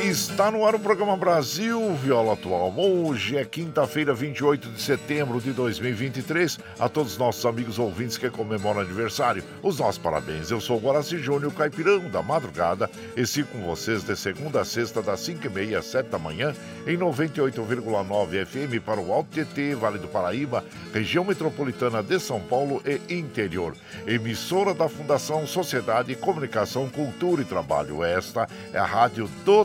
Está no ar o programa Brasil Viola Atual. Hoje é quinta-feira, 28 de setembro de 2023. A todos os nossos amigos ouvintes que comemoram aniversário, os nossos parabéns. Eu sou o Guaraci Júnior, caipirão da madrugada, e sigo com vocês de segunda a sexta, das 5h30 às 7 da manhã, em 98,9 FM para o Alto TT, Vale do Paraíba, região metropolitana de São Paulo e interior. Emissora da Fundação Sociedade, Comunicação, Cultura e Trabalho. Esta é a Rádio do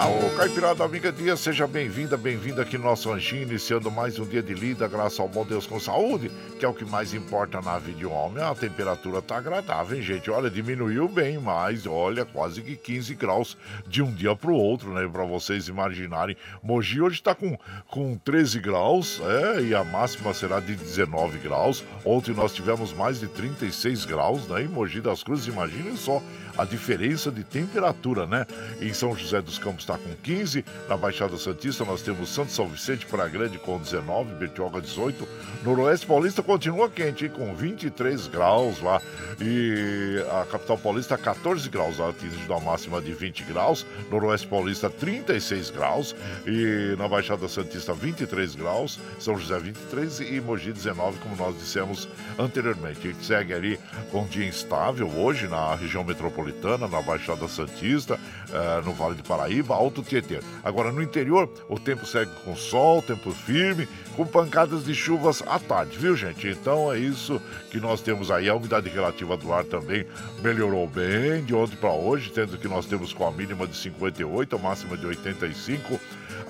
Alô, Caipirada Amiga Dia, seja bem-vinda, bem-vinda aqui no nosso Anjinho, iniciando mais um dia de lida, graças ao bom Deus com saúde, que é o que mais importa na vida de um homem. A temperatura tá agradável, hein, gente? Olha, diminuiu bem, mas olha, quase que 15 graus de um dia pro outro, né? Pra vocês imaginarem. Mogi hoje tá com, com 13 graus, é, e a máxima será de 19 graus. Ontem nós tivemos mais de 36 graus, né? Em Mogi das Cruzes, imaginem só a diferença de temperatura, né? Em São José dos Campos está com 15. Na Baixada Santista nós temos Santo São Vicente, Praia Grande com 19, Bertioga 18. Noroeste Paulista continua quente, hein, com 23 graus lá. E a capital paulista 14 graus, atingindo a máxima de 20 graus. Noroeste Paulista 36 graus. E na Baixada Santista 23 graus. São José 23 e Mogi 19, como nós dissemos anteriormente. A gente segue ali com um dia instável hoje na região metropolitana, na Baixada Santista, eh, no Vale do Paraíba, Alto Tietê. Agora no interior, o tempo segue com sol, tempo firme, com pancadas de chuvas à tarde, viu gente? Então é isso que nós temos aí. A umidade relativa do ar também melhorou bem de ontem para hoje, tendo que nós temos com a mínima de 58, a máxima de 85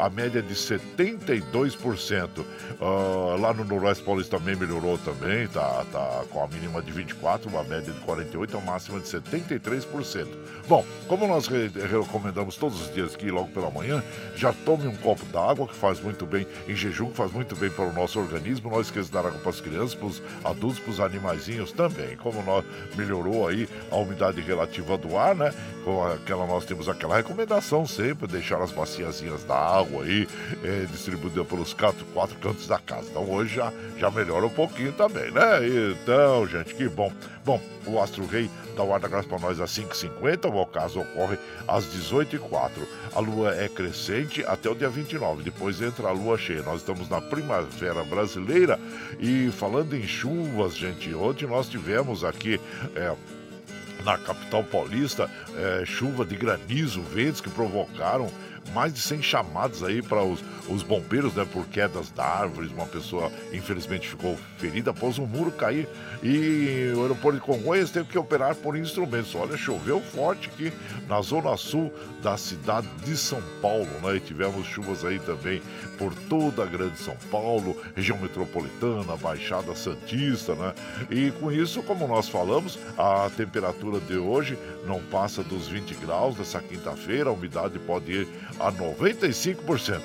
a média de 72%. Uh, ah, lá no Noroeste Paulista também melhorou também, tá, tá com a mínima de 24, uma média de 48, a máxima de 73%. Bom, como nós re recomendamos todos os dias aqui logo pela manhã, já tome um copo d'água que faz muito bem em jejum, que faz muito bem para o nosso organismo. Não esqueça de dar água para as crianças, para os adultos, para os animaizinhos também. Como nós melhorou aí a umidade relativa do ar, né? Com aquela nós temos aquela recomendação sempre deixar as baciazinhas d'água água aí é, distribuída pelos quatro, quatro cantos da casa. Então hoje já, já melhora um pouquinho também, né? Então, gente, que bom. Bom, o Astro Rei dá o ar da graça para nós às 5h50, o ocaso ocorre às 18h04. A lua é crescente até o dia 29, depois entra a lua cheia. Nós estamos na primavera brasileira e falando em chuvas, gente, ontem nós tivemos aqui. É, na capital paulista, é, chuva de granizo, ventos que provocaram mais de 100 chamados aí para os, os bombeiros, né, por quedas da árvores. Uma pessoa, infelizmente, ficou ferida após um muro cair e o aeroporto de Congonhas teve que operar por instrumentos. Olha, choveu forte aqui na zona sul da cidade de São Paulo, né? E tivemos chuvas aí também por toda a grande São Paulo, região metropolitana, Baixada Santista, né? E com isso, como nós falamos, a temperatura de hoje não passa dos 20 graus nessa quinta-feira, a umidade pode ir a 95%.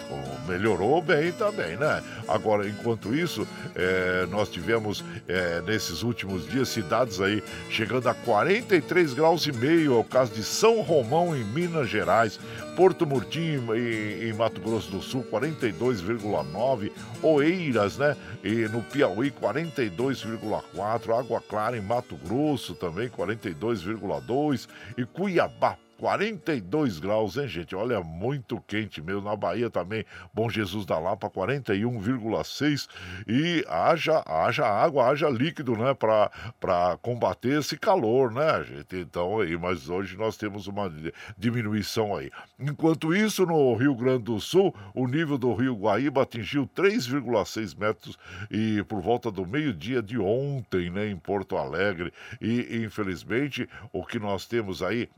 Melhorou bem também, né? Agora, enquanto isso, é, nós tivemos é, nesses últimos dias cidades aí chegando a 43 graus e meio, é o caso de São Romão, em Minas Gerais, Porto Murtinho, em, em Mato Grosso do Sul, 42,9, Oeiras, né? E no Piauí, 42,4, Água Clara, em Mato Grosso, também 42,2, e Cuiabá, 42 graus, hein, gente? Olha, muito quente mesmo. Na Bahia também, Bom Jesus da Lapa, 41,6. E haja, haja água, haja líquido, né? Para combater esse calor, né, gente? Então, aí, mas hoje nós temos uma diminuição aí. Enquanto isso, no Rio Grande do Sul, o nível do Rio Guaíba atingiu 3,6 metros e por volta do meio-dia de ontem, né, em Porto Alegre. E, infelizmente, o que nós temos aí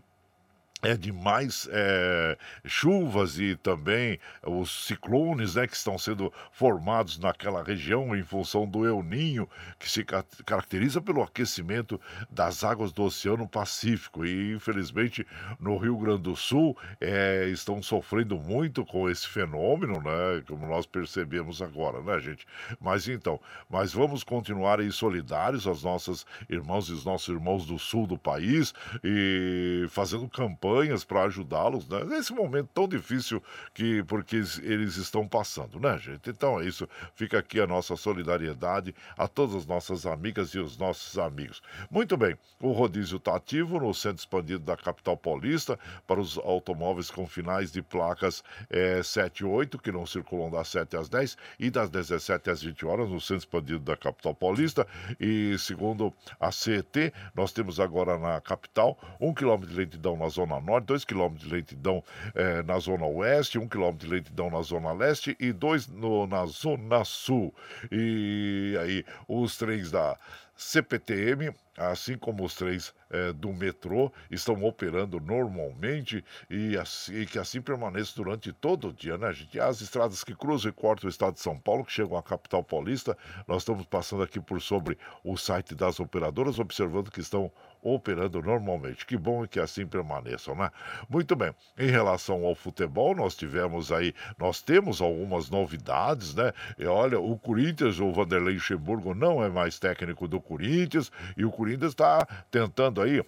é de mais é, chuvas e também os ciclones né, que estão sendo formados naquela região em função do El Ninho, que se caracteriza pelo aquecimento das águas do Oceano Pacífico. E, infelizmente, no Rio Grande do Sul é, estão sofrendo muito com esse fenômeno, né, como nós percebemos agora, né, gente? Mas então, mas vamos continuar aí solidários aos nossos irmãos e os nossos irmãos do sul do país e fazendo campanha campanhas para ajudá-los né? nesse momento tão difícil que porque eles estão passando, né, gente? Então é isso. Fica aqui a nossa solidariedade a todas as nossas amigas e os nossos amigos. Muito bem, o rodízio está ativo no centro expandido da capital paulista para os automóveis com finais de placas é, 7 e 8, que não circulam das 7 às 10 e das 17 às 20 horas no centro expandido da capital paulista. E segundo a CET, nós temos agora na capital um quilômetro de lentidão na zona norte, 2 km de lentidão eh, na zona oeste, 1 um km de lentidão na zona leste e 2 na zona sul. E aí, os trens da CPTM, assim como os trens é, do metrô, estão operando normalmente e, assim, e, que assim permaneça durante todo o dia, né, gente? As estradas que cruzam e cortam o estado de São Paulo, que chegam à capital paulista, nós estamos passando aqui por sobre o site das operadoras, observando que estão operando normalmente. Que bom que assim permaneçam, né? Muito bem. Em relação ao futebol, nós tivemos aí, nós temos algumas novidades, né? E olha, o Corinthians, o Vanderlei Luxemburgo não é mais técnico do Corinthians e o Corinthians está tentando aí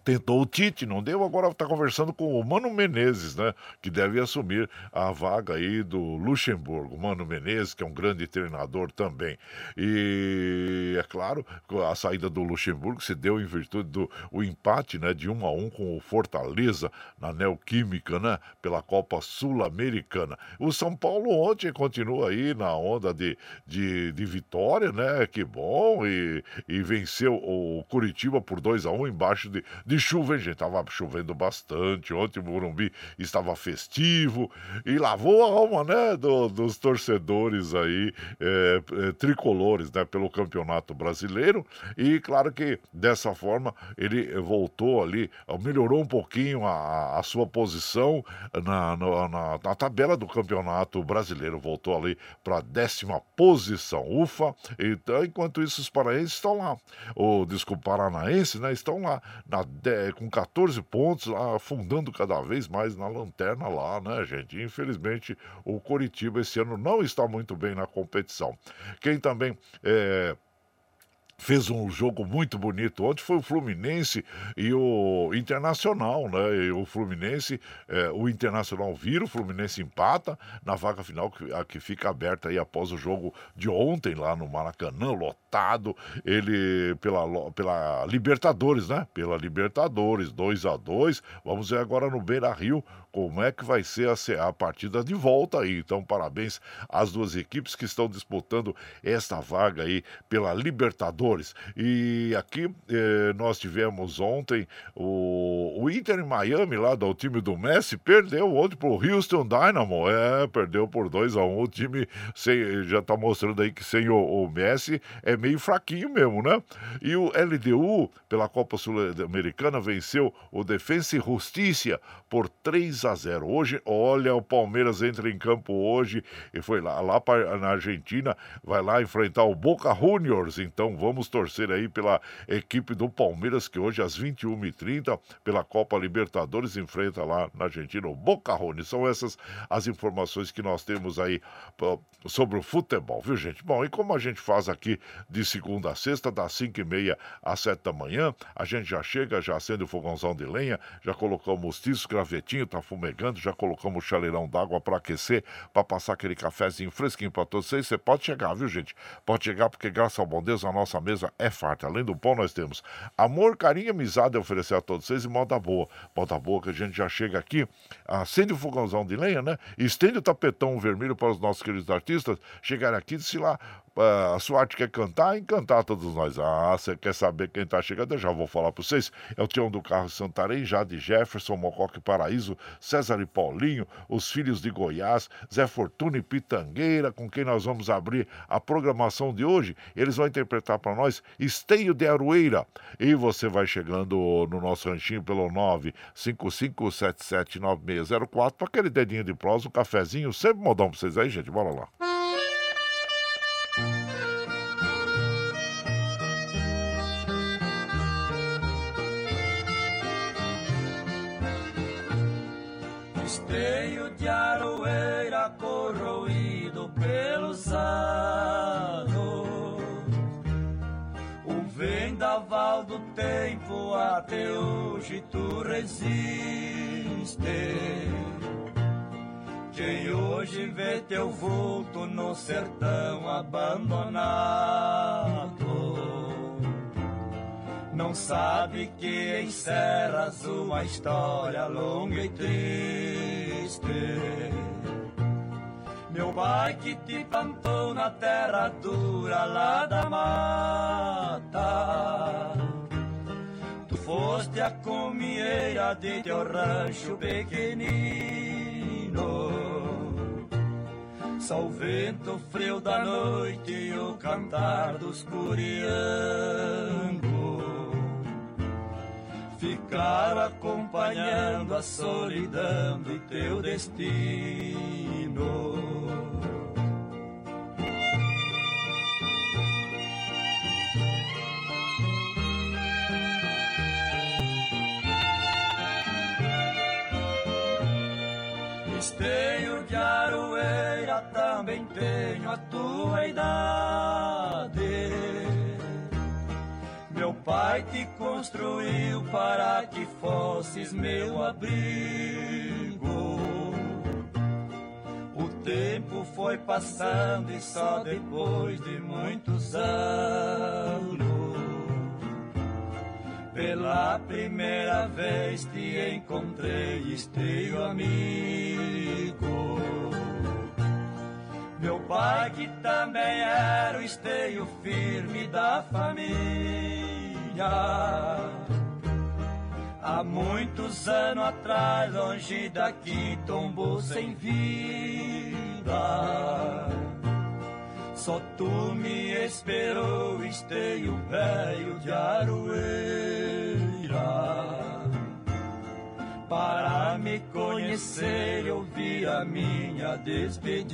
tentou o Tite, não deu, agora está conversando com o Mano Menezes, né? Que deve assumir a vaga aí do Luxemburgo. Mano Menezes, que é um grande treinador também. E é claro, a saída do Luxemburgo se deu em virtude do o empate, né? De um a um com o Fortaleza na Neoquímica, né? Pela Copa Sul-Americana. O São Paulo ontem continua aí na onda de, de, de vitória, né? Que bom, e, e venceu o Curitiba por 2 a 1 um, embaixo de de chuva, hein, gente? Tava chovendo bastante. Ontem o Morumbi estava festivo e lavou a alma, né, do, dos torcedores aí, é, é, tricolores, né, pelo Campeonato Brasileiro. E claro que dessa forma ele voltou ali, melhorou um pouquinho a, a sua posição na, na, na, na tabela do Campeonato Brasileiro. Voltou ali para a décima posição. Ufa! Então, enquanto isso, os paraenses estão lá. O, desculpa, paranaenses, né? Estão lá na com 14 pontos, afundando cada vez mais na lanterna lá, né, gente? Infelizmente, o Coritiba esse ano não está muito bem na competição. Quem também é, fez um jogo muito bonito. Ontem foi o Fluminense e o Internacional, né? E o Fluminense, é, o Internacional vira, o Fluminense empata na vaga final que, a que fica aberta aí após o jogo de ontem lá no Maracanã, lotado. Ele pela, pela Libertadores, né? Pela Libertadores, 2 a 2 Vamos ver agora no Beira Rio como é que vai ser a, a partida de volta aí. Então, parabéns às duas equipes que estão disputando esta vaga aí pela Libertadores. E aqui eh, nós tivemos ontem o, o Inter em Miami, lá do time do Messi, perdeu ontem pro Houston Dynamo. É, perdeu por 2 a 1 um. O time sem, já tá mostrando aí que sem o, o Messi é meio fraquinho mesmo, né? E o LDU, pela Copa Sul-Americana, venceu o Defensa e Justiça por 3 a 0. Hoje, olha, o Palmeiras entra em campo hoje e foi lá, lá pra, na Argentina, vai lá enfrentar o Boca Juniors. Então vamos torcer aí pela equipe do Palmeiras que hoje às 21h30 pela Copa Libertadores enfrenta lá na Argentina o Boca Juniors. São essas as informações que nós temos aí sobre o futebol, viu gente? Bom, e como a gente faz aqui de segunda a sexta, das 5h30 às 7 da manhã, a gente já chega, já acende o fogãozão de lenha, já colocamos tiço, gravetinho, tá fumegando, já colocamos o chaleirão d'água para aquecer, para passar aquele cafezinho fresquinho para todos vocês. Você pode chegar, viu, gente? Pode chegar porque, graças ao bom Deus, a nossa mesa é farta. Além do pão, nós temos amor, carinho e amizade a oferecer a todos vocês e moda boa. Moda boa que a gente já chega aqui, acende o fogãozão de lenha, né? Estende o tapetão vermelho para os nossos queridos artistas chegarem aqui e se lá a sua arte quer cantar, encantar todos nós. Ah, você quer saber quem está chegando? Eu já vou falar para vocês. É o Tião do Carro Santarém, Jade Jefferson, Mocoque Paraíso, César e Paulinho, os filhos de Goiás, Zé Fortuna e Pitangueira, com quem nós vamos abrir a programação de hoje. Eles vão interpretar para nós Esteio de Aroeira. E você vai chegando no nosso ranchinho pelo 955779604 para aquele dedinho de prosa, um cafezinho, sempre modão para vocês aí, gente. Bora lá. Tempo até hoje tu resiste quem hoje vê teu vulto no sertão abandonado Não sabe que encerras uma história longa e triste. Meu pai que te plantou na terra dura lá da mata foste a comieira de teu rancho pequenino. Só o vento frio da noite e o cantar dos curiangos. Ficar acompanhando a solidão do teu destino Esteio de aroeira também tenho a tua idade. Meu pai te construiu para que fosses meu abrigo. O tempo foi passando e só depois de muitos anos, pela primeira vez te encontrei, esteio amigo. Meu pai que também era o esteio firme da família. Há muitos anos atrás, longe daqui, tombou sem vida. Só tu me esperou, esteio velho de aroeira para me conhecer ouvir a minha despedida.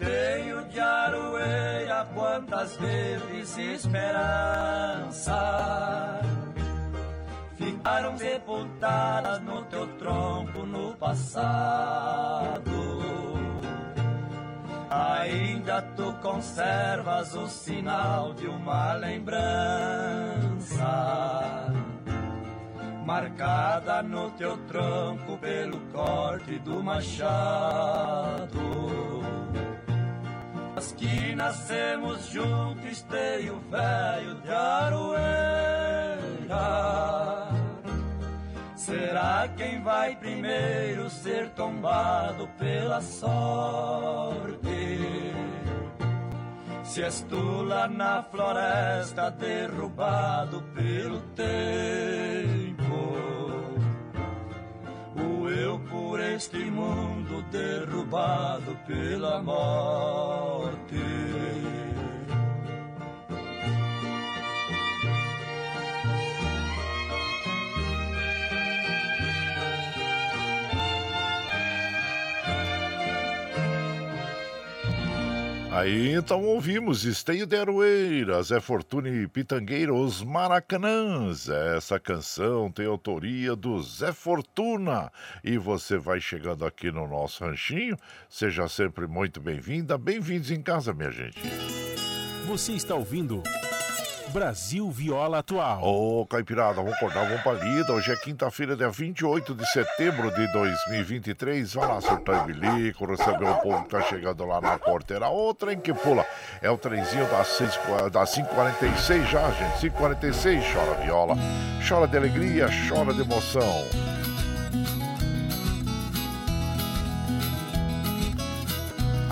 Esteio de aroeira, quantas vezes esperança ficaram sepultadas no teu tronco no passado. Ainda tu conservas o sinal de uma lembrança, marcada no teu tronco pelo corte do machado. Que nascemos juntos, esteio velho de aroeira. Será quem vai primeiro ser tombado pela sorte? Se és tu lá na floresta derrubado pelo tempo, eu por este mundo derrubado pela morte. Aí então ouvimos Esteio de Aroeira, Zé Fortuna e Pitangueira, os Maracanãs. Essa canção tem autoria do Zé Fortuna. E você vai chegando aqui no nosso ranchinho. Seja sempre muito bem-vinda. Bem-vindos em casa, minha gente. Você está ouvindo. Brasil Viola Atual. Ô, Caipirada, vamos acordar, vamos pra lida. Hoje é quinta-feira, dia 28 de setembro de 2023. Vai lá, surtar bilico, receber o povo que tá chegando lá na porteira. Ô, trem que pula. É o trenzinho das, 6, das 5h46 já, gente. 5h46, chora viola, chora de alegria, chora de emoção.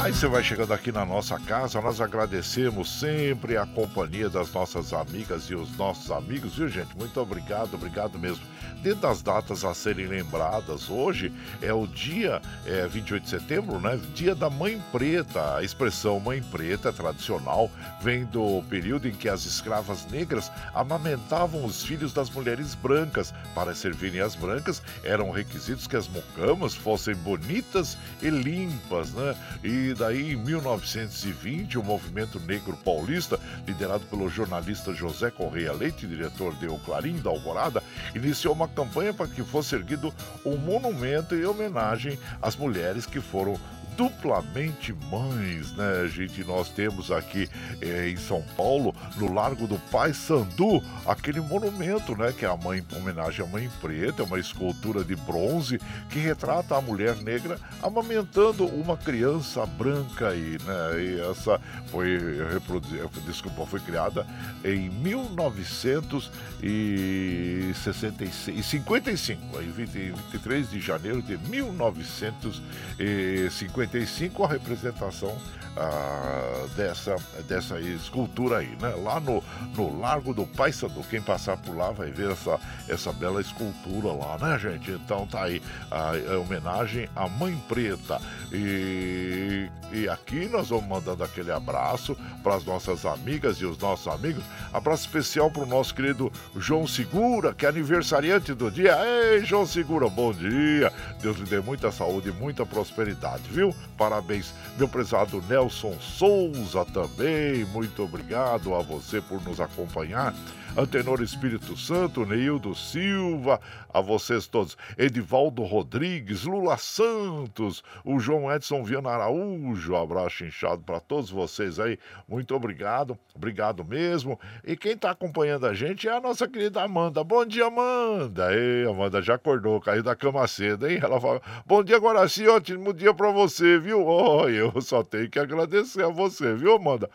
Aí você vai chegando aqui na nossa casa, nós agradecemos sempre a companhia das nossas amigas e os nossos amigos, viu gente? Muito obrigado, obrigado mesmo. Dentro das datas a serem lembradas, hoje é o dia é, 28 de setembro, né? Dia da Mãe Preta. A expressão Mãe Preta tradicional vem do período em que as escravas negras amamentavam os filhos das mulheres brancas. Para servirem as brancas, eram requisitos que as mucamas fossem bonitas e limpas, né? E daí, em 1920, o movimento negro paulista, liderado pelo jornalista José Correia Leite, diretor de O Clarim da Alvorada, iniciou uma campanha para que fosse erguido um monumento em homenagem às mulheres que foram duplamente mães, né, gente? Nós temos aqui eh, em São Paulo, no Largo do Pai Sandu, aquele monumento, né, que é a mãe, homenagem à mãe preta, é uma escultura de bronze que retrata a mulher negra amamentando uma criança branca aí, né? E essa foi reproduzida, desculpa, foi criada em 1955, em 23 de janeiro de 1955 55 a representação ah, dessa, dessa escultura aí, né? Lá no, no Largo do Paissandu, quem passar por lá vai ver essa, essa bela escultura lá, né, gente? Então tá aí a, a homenagem à Mãe Preta. E, e aqui nós vamos mandando aquele abraço para as nossas amigas e os nossos amigos. Abraço especial para o nosso querido João Segura, que é aniversariante do dia. Ei, João Segura, bom dia. Deus lhe dê muita saúde e muita prosperidade, viu? Parabéns, meu prezado Nelson Souza também. Muito obrigado a você por nos acompanhar. Antenor Espírito Santo, Neildo Silva, a vocês todos, Edivaldo Rodrigues, Lula Santos, o João Edson Viana Araújo, abraço inchado para todos vocês aí, muito obrigado, obrigado mesmo. E quem está acompanhando a gente é a nossa querida Amanda. Bom dia, Amanda. Ei, Amanda já acordou, caiu da cama cedo, hein? Ela fala: Bom dia, Guaraci, ótimo dia para você, viu? Oh, eu só tenho que agradecer a você, viu, Amanda?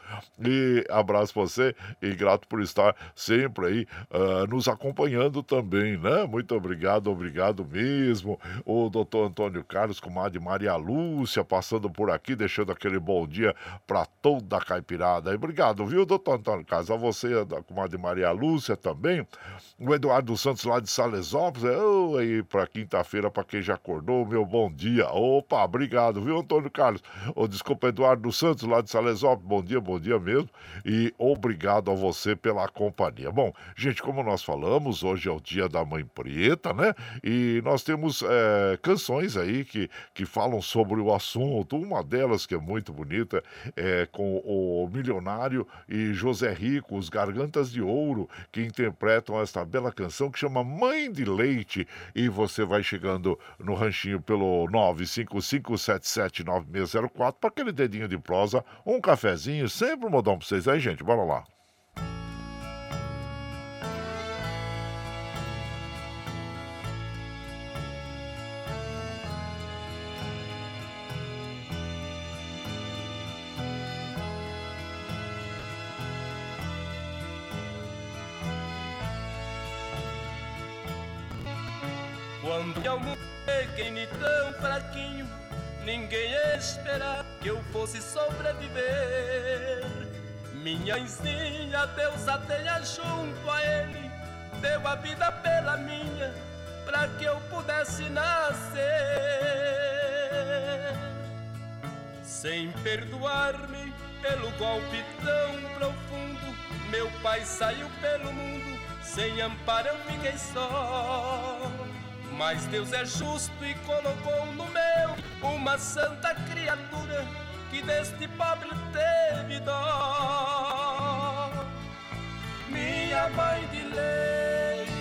E abraço você e grato por estar sempre aí uh, nos acompanhando também, né? Muito obrigado, obrigado mesmo. O doutor Antônio Carlos, comadre Maria Lúcia, passando por aqui, deixando aquele bom dia para toda a caipirada. Obrigado, viu, doutor Antônio Carlos? A você, a comadre Maria Lúcia também. O Eduardo Santos lá de Salesópolis. Oh, aí para quinta-feira, para quem já acordou, meu bom dia. Opa, obrigado, viu, Antônio Carlos? O desculpa, Eduardo Santos lá de Salesópolis. Bom dia, bom dia mesmo. E obrigado a você pela companhia. Bom, gente, como nós falamos, hoje é o dia da Mãe Preta, né? E nós temos é, canções aí que, que falam sobre o assunto. Uma delas que é muito bonita é com o milionário e José Rico, os Gargantas de Ouro, que interpretam esta bela canção que chama Mãe de Leite. E você vai chegando no ranchinho pelo 955779604 para aquele dedinho de prosa, um cafezinho, sempre um modão para vocês aí, gente. Bora lá. Esperava que eu fosse sobreviver. Minha mãezinha, Deus a tenha junto a ele, deu a vida pela minha, para que eu pudesse nascer. Sem perdoar-me pelo golpe tão profundo, meu pai saiu pelo mundo, sem amparo eu fiquei só. Mas Deus é justo e colocou no meu uma santa criatura que deste pobre teve dó. Minha mãe de leite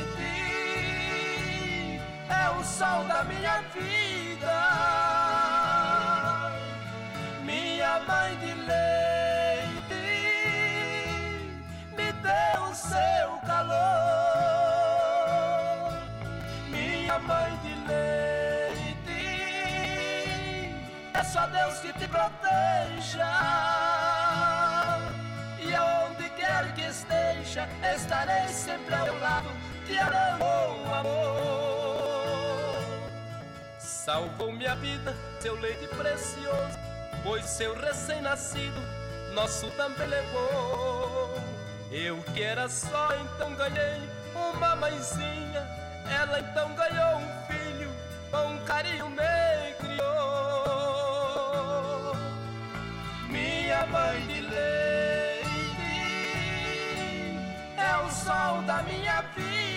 é o sol da minha vida. Minha mãe de leite me deu o seu calor mãe de leite. É só Deus que te proteja. E aonde quer que esteja, estarei sempre ao lado, te amando com amor. Salvou minha vida, seu leite precioso, pois seu recém-nascido, nosso também levou. Eu que era só, então ganhei uma mãezinha ela então ganhou um filho, com carinho me criou. Minha mãe de leite é o sol da minha vida.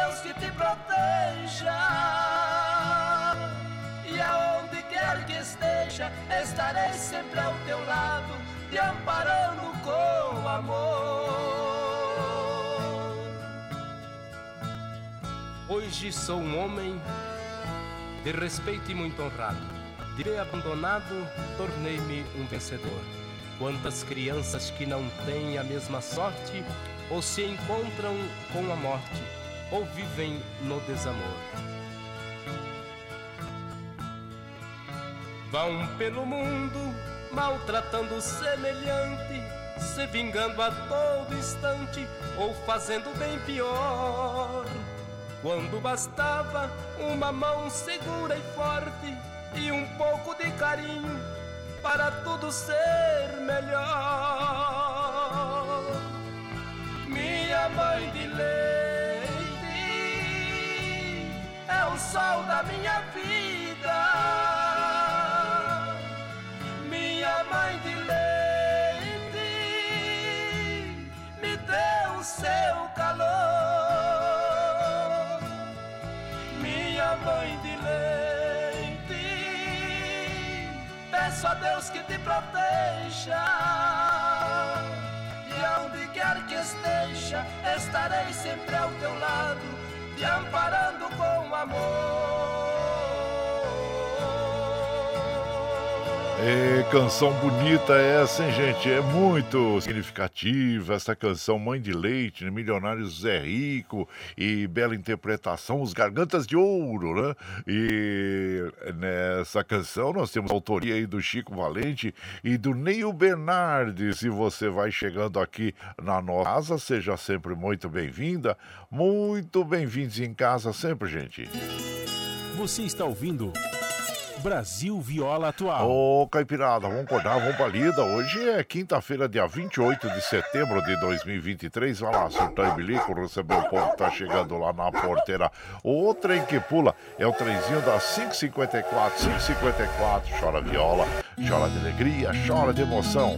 Deus que te proteja. E aonde quer que esteja, estarei sempre ao teu lado, te amparando com amor. Hoje sou um homem de respeito e muito honrado. De abandonado, tornei-me um vencedor. Quantas crianças que não têm a mesma sorte ou se encontram com a morte ou vivem no desamor. Vão pelo mundo maltratando o semelhante, se vingando a todo instante ou fazendo bem pior. Quando bastava uma mão segura e forte e um pouco de carinho para tudo ser melhor. sol da minha vida, minha mãe de leite, me deu o seu calor, minha mãe de leite, peço a Deus que te proteja. E onde quer que esteja, estarei sempre ao teu lado amparando com amor. É, canção bonita essa, hein, gente? É muito significativa essa canção Mãe de Leite, né? Milionários Zé Rico e bela interpretação, os Gargantas de Ouro, né? E nessa canção nós temos a autoria aí do Chico Valente e do Neil Bernardi. Se você vai chegando aqui na nossa casa, seja sempre muito bem-vinda, muito bem-vindos em casa sempre, gente. Você está ouvindo Brasil Viola Atual. Ô, Caipirada, vamos acordar, vamos pra lida. Hoje é quinta-feira, dia 28 de setembro de 2023. Vai lá, surtar e bilico, receber o povo tá chegando lá na porteira. O trem que pula é o trenzinho das 554, 554. Chora viola, chora de alegria, chora de emoção.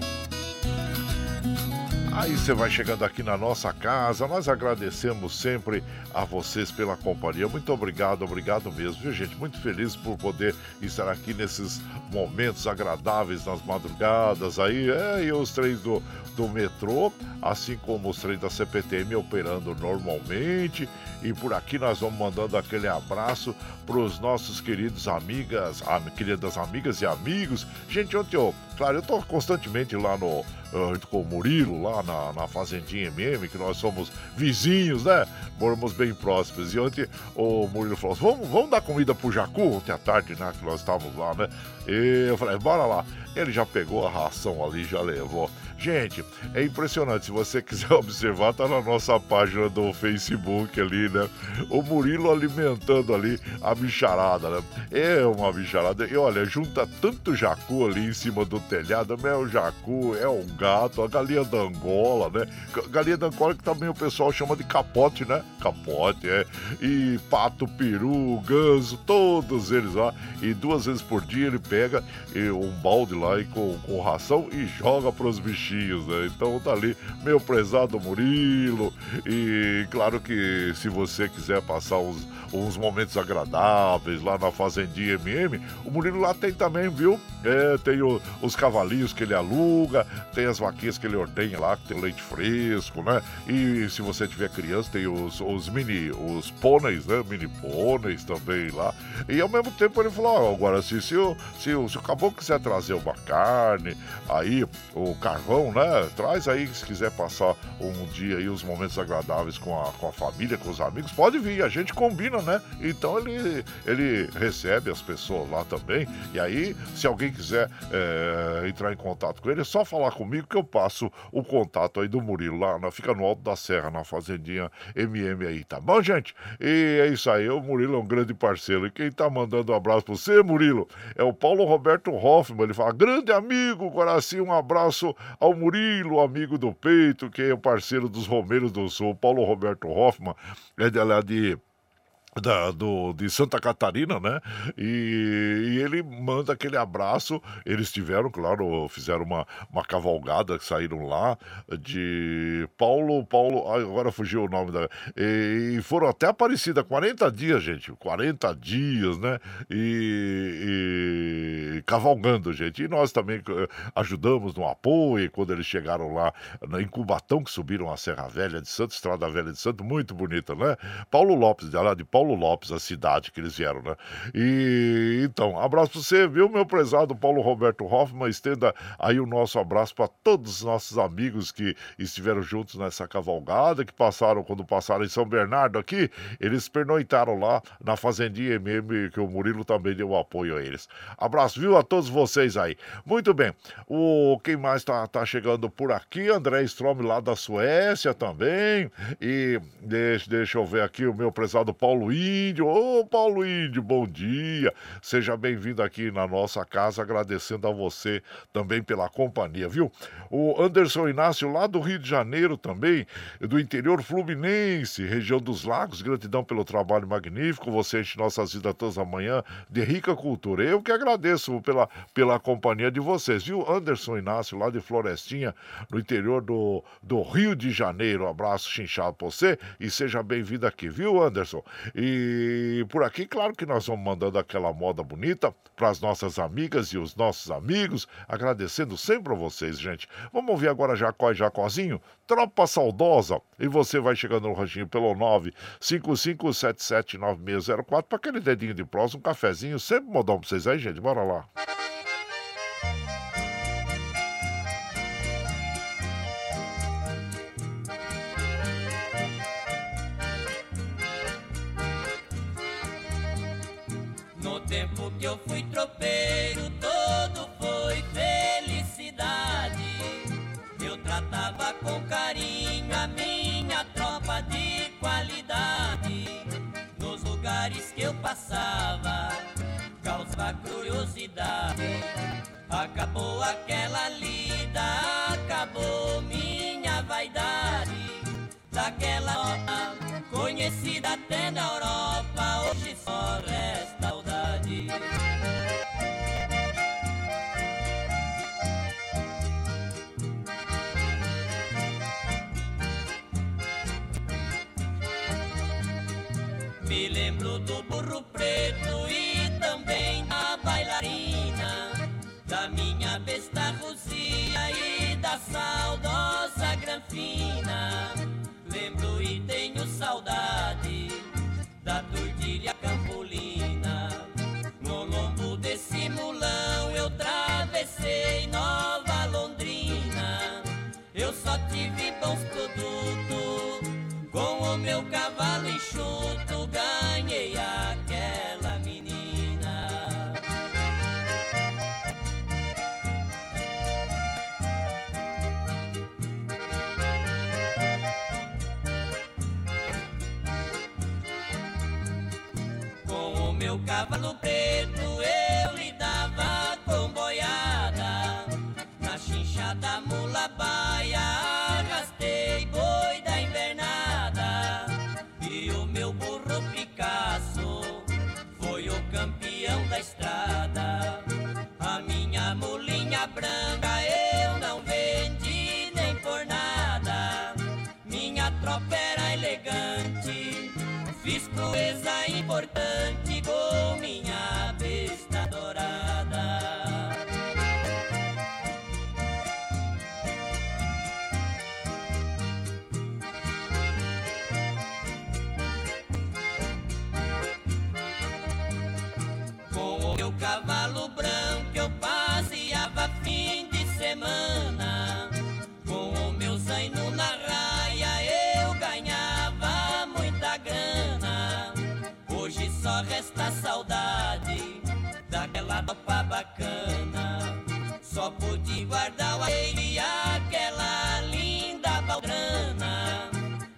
Aí você vai chegando aqui na nossa casa. Nós agradecemos sempre a vocês pela companhia. Muito obrigado, obrigado mesmo, viu, gente? Muito feliz por poder estar aqui nesses momentos agradáveis nas madrugadas. Aí, é, e os trens do, do metrô, assim como os trens da CPTM operando normalmente. E por aqui nós vamos mandando aquele abraço para os nossos queridos amigas, am, queridas amigas e amigos. Gente, ontem eu, claro, eu estou constantemente lá no uh, com o Murilo, lá na, na Fazendinha MM, que nós somos vizinhos, né? Moramos bem próximos. E ontem o Murilo falou assim: vamos, vamos dar comida pro Jacu ontem à tarde, né? Que nós estávamos lá, né? E eu falei, bora lá. Ele já pegou a ração ali, já levou. Gente, é impressionante. Se você quiser observar, tá na nossa página do Facebook ali, né? O Murilo alimentando ali a bicharada, né? É uma bicharada. E olha, junta tanto jacu ali em cima do telhado. É o jacu, é um gato, a galinha da Angola, né? Galinha da Angola que também o pessoal chama de capote, né? Capote, é. E pato, peru, ganso, todos eles lá. E duas vezes por dia ele pega um balde lá e com, com ração e joga pros bichinhos né? Então tá ali, meu prezado Murilo. E claro que se você quiser passar uns, uns momentos agradáveis lá na Fazendinha MM, o Murilo lá tem também, viu? É, tem o, os cavalinhos que ele aluga, tem as vaquinhas que ele ordenha lá, que tem leite fresco, né? E se você tiver criança, tem os, os mini, os pôneis, né? Mini pôneis também lá. E ao mesmo tempo ele falou, agora se, se, se, se o caboclo quiser trazer uma carne, aí o carvão, né? Traz aí, se quiser passar um dia aí, os momentos agradáveis com a, com a família, com os amigos, pode vir, a gente combina, né? Então ele, ele recebe as pessoas lá também. E aí, se alguém quiser é, entrar em contato com ele, é só falar comigo que eu passo o contato aí do Murilo lá, na, fica no Alto da Serra, na Fazendinha MM aí, tá bom, gente? E é isso aí, o Murilo é um grande parceiro. E quem tá mandando um abraço pra você, Murilo, é o Paulo Roberto Hoffman. Ele fala, grande amigo, coração, um abraço ao Murilo, amigo do peito, que é o parceiro dos Romeiros do Sul, Paulo Roberto Hoffman, é de lá de da, do, de Santa Catarina, né? E, e, ele manda aquele abraço. Eles tiveram, claro, fizeram uma, uma cavalgada que saíram lá de Paulo, Paulo, agora fugiu o nome da. E, e foram até Aparecida, 40 dias, gente, 40 dias, né? E, e, cavalgando, gente. E nós também eh, ajudamos no apoio quando eles chegaram lá em Cubatão, que subiram a Serra Velha de Santo, Estrada Velha de Santo, muito bonita, né? Paulo Lopes, lá de Paulo Paulo Lopes, a cidade que eles vieram, né? E então, abraço para você, viu, meu prezado Paulo Roberto Hoffman? Estenda aí o nosso abraço para todos os nossos amigos que estiveram juntos nessa cavalgada, que passaram, quando passaram em São Bernardo aqui, eles pernoitaram lá na Fazendinha MM, que o Murilo também deu apoio a eles. Abraço, viu, a todos vocês aí. Muito bem, o quem mais tá, tá chegando por aqui? André Strom lá da Suécia também. E deixa, deixa eu ver aqui o meu prezado Paulo Índio. Ô, Paulo Índio, bom dia. Seja bem-vindo aqui na nossa casa, agradecendo a você também pela companhia, viu? O Anderson Inácio, lá do Rio de Janeiro também, do interior fluminense, região dos lagos, gratidão pelo trabalho magnífico. Você enche nossas vidas todas amanhã de rica cultura. Eu que agradeço pela, pela companhia de vocês, viu? Anderson Inácio, lá de Florestinha, no interior do, do Rio de Janeiro. Um abraço chinchado pra você e seja bem-vindo aqui, viu, Anderson? Por aqui, claro que nós vamos mandando aquela moda bonita para as nossas amigas e os nossos amigos, agradecendo sempre a vocês, gente. Vamos ouvir agora Jacó e Jacozinho, Tropa Saudosa. E você vai chegando no ranchinho pelo 955779604 para aquele dedinho de prós, um cafezinho, sempre modão para vocês aí, gente. Bora lá. Tempo que eu fui tropeiro, todo foi felicidade. Eu tratava com carinho a minha tropa de qualidade. Nos lugares que eu passava, causava curiosidade. Acabou aquela lida, acabou minha vaidade. Daquela hora, conhecida até na Europa, hoje só Granfina. Lembro e tenho saudade da tordilha campolina. No lombo desse mulão eu travessei Nova Londrina. Eu só tive bons produtos meu cavalo preto eu lidava com boiada. Na chincha da mula baia arrastei boi da invernada. E o meu burro Picasso foi o campeão da estrada. A minha mulinha branca proeza importante com minha pude guardar o e aquela linda baldrana.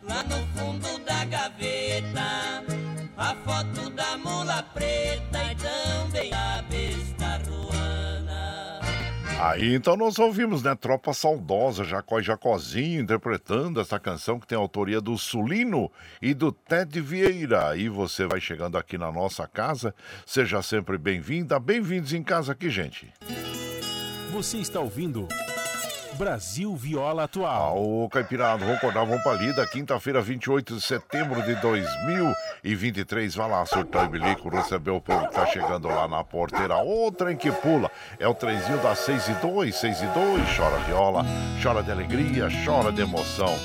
Lá no fundo da gaveta, a foto da mula preta e também a besta ruana. Aí então nós ouvimos, né? Tropa Saudosa, Jacó e Jacozinho interpretando essa canção que tem autoria do Sulino e do Ted Vieira. E você vai chegando aqui na nossa casa, seja sempre bem-vinda, bem-vindos em casa aqui, gente. Você está ouvindo Brasil Viola Atual. Ô, Caipirado, vamos acordar, vamos pra lida. Quinta-feira, 28 de setembro de 2023. Vai lá, surtar e bilico, recebeu o povo que tá chegando lá na porteira. O trem que pula. É o trenzinho das 6 e 2, 6 e 2. Chora viola, chora de alegria, chora de emoção.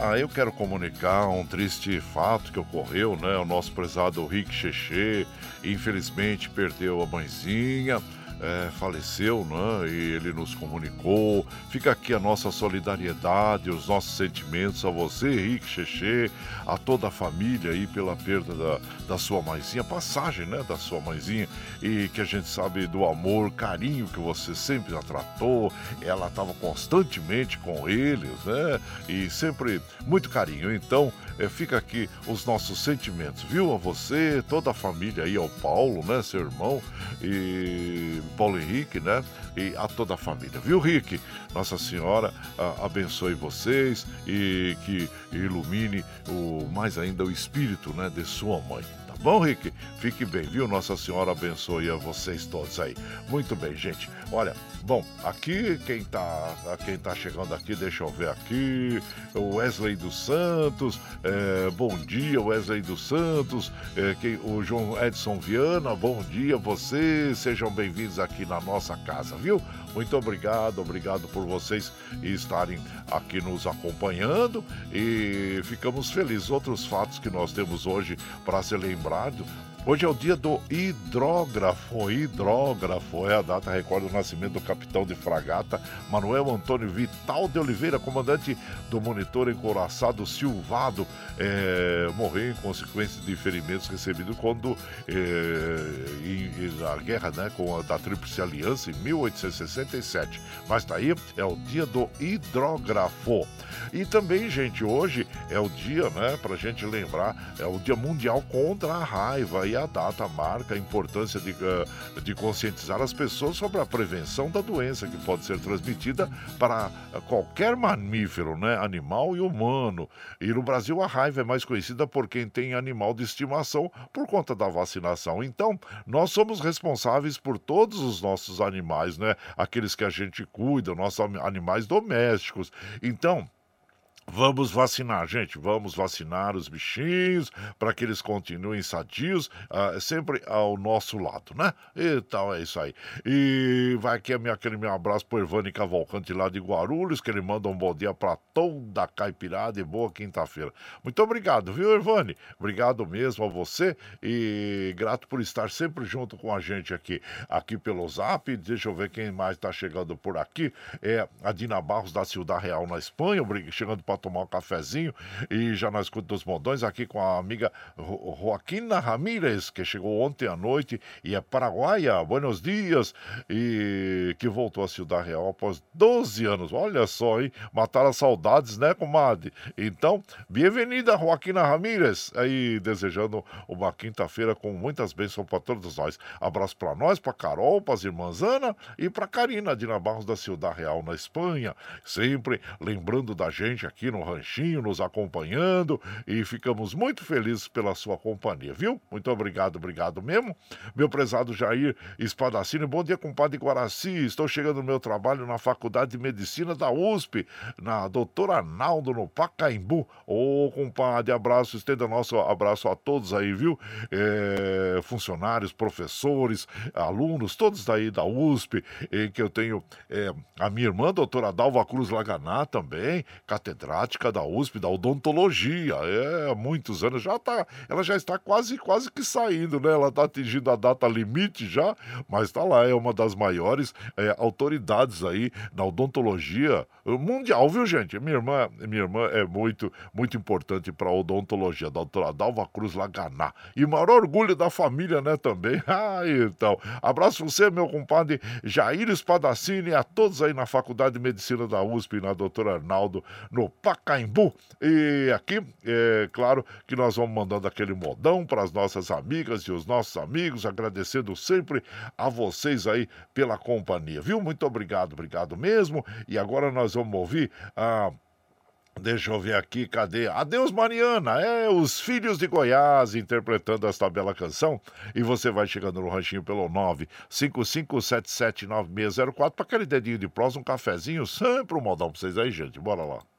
Ah, eu quero comunicar um triste fato que ocorreu, né? O nosso prezado Rick Cheche, infelizmente, perdeu a mãezinha é, faleceu, né? E ele nos comunicou. Fica aqui a nossa solidariedade, os nossos sentimentos a você, Rick Cheche, a toda a família aí pela perda da, da sua mãezinha, passagem, né? Da sua mãezinha e que a gente sabe do amor, carinho que você sempre a tratou. Ela estava constantemente com eles, né? E sempre muito carinho. Então, é, fica aqui os nossos sentimentos, viu? A você, toda a família aí, ao Paulo, né? Seu irmão e Paulo Henrique, né? E a toda a família, viu, Rick? Nossa Senhora a, abençoe vocês e que ilumine o mais ainda o espírito, né? De sua mãe, tá bom, Rick? Fique bem, viu? Nossa Senhora abençoe a vocês todos aí. Muito bem, gente. Olha, bom, aqui quem tá, quem tá chegando aqui, deixa eu ver aqui. O Wesley dos Santos, é, bom dia, Wesley dos Santos. É, quem, o João Edson Viana, bom dia vocês. Sejam bem-vindos aqui na nossa casa, viu? Muito obrigado, obrigado por vocês estarem aqui nos acompanhando e ficamos felizes. Outros fatos que nós temos hoje para ser lembrado Hoje é o dia do hidrógrafo. Hidrógrafo é a data, recorda o nascimento do capitão de fragata Manuel Antônio Vital de Oliveira, comandante do monitor encoraçado Silvado, é, morreu em consequência de ferimentos recebidos quando é, em, na guerra né, com a, da Tríplice Aliança em 1867. Mas daí tá é o dia do hidrógrafo. E também, gente, hoje é o dia, né, para gente lembrar, é o dia mundial contra a raiva e a data marca a importância de, uh, de conscientizar as pessoas sobre a prevenção da doença que pode ser transmitida para qualquer mamífero, né, animal e humano. E no Brasil a raiva é mais conhecida por quem tem animal de estimação por conta da vacinação. Então, nós somos responsáveis por todos os nossos animais, né? Aqueles que a gente cuida, nossos animais domésticos. Então, Vamos vacinar, gente. Vamos vacinar os bichinhos para que eles continuem sadios, uh, sempre ao nosso lado, né? Então é isso aí. E vai aqui minha, aquele meu abraço pro Ervani Cavalcante lá de Guarulhos, que ele manda um bom dia para toda a caipirada e boa quinta-feira. Muito obrigado, viu, Ervani? Obrigado mesmo a você e grato por estar sempre junto com a gente aqui, aqui pelo Zap. Deixa eu ver quem mais está chegando por aqui. É a Dina Barros da Ciudad Real na Espanha, chegando para tomar um cafezinho e já na escuta dos modões aqui com a amiga Joaquina Ramírez, que chegou ontem à noite e é paraguaia. Buenos dias! E que voltou à Ciudad Real após 12 anos. Olha só, hein? Mataram as saudades, né, comadre? Então, bem-vinda, Joaquina Ramírez. Aí, desejando uma quinta-feira com muitas bênçãos para todos nós. Abraço para nós, para Carol, para as irmãs Ana e para Karina de Nabarros da Ciudad Real, na Espanha. Sempre lembrando da gente aqui aqui no Ranchinho, nos acompanhando e ficamos muito felizes pela sua companhia, viu? Muito obrigado, obrigado mesmo. Meu prezado Jair Espadacini, bom dia, compadre Guaraci. Estou chegando no meu trabalho na Faculdade de Medicina da USP, na doutora Naldo, no Pacaembu. Ô, oh, compadre, abraço, estenda nosso abraço a todos aí, viu? É, funcionários, professores, alunos, todos daí da USP, que eu tenho é, a minha irmã, doutora Dalva Cruz Laganá também, catedrática catedrática da USP, da odontologia. É, há muitos anos já tá, ela já está quase quase que saindo, né? Ela está atingindo a data limite já, mas está lá, é uma das maiores é, autoridades aí na odontologia mundial, viu, gente? Minha irmã, minha irmã é muito muito importante para a odontologia, a doutora Dalva Cruz Laganá. E maior orgulho da família, né, também. Ah, então. Abraço você, meu compadre Jair Espadacini, a todos aí na Faculdade de Medicina da USP, na doutora Arnaldo, no Pacaembu. E aqui, é claro que nós vamos mandando aquele modão para as nossas amigas e os nossos amigos, agradecendo sempre a vocês aí pela companhia, viu? Muito obrigado, obrigado mesmo. E agora nós vamos ouvir a. Deixa eu ver aqui, cadê? Adeus, Mariana! É os Filhos de Goiás interpretando esta bela canção. E você vai chegando no ranchinho pelo 955779604 para aquele dedinho de prosa, um cafezinho, sempre um modão para vocês aí, gente. Bora lá.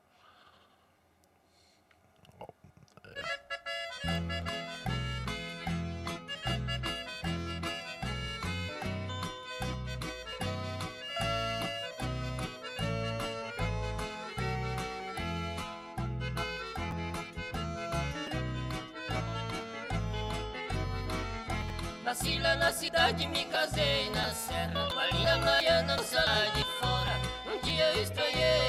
Nasci lá na cidade, me casei na serra Com linda moça lá de fora. Um dia eu estranhei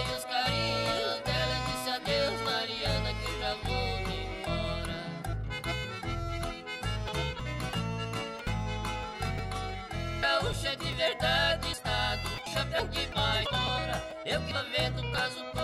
Eu que vendo caso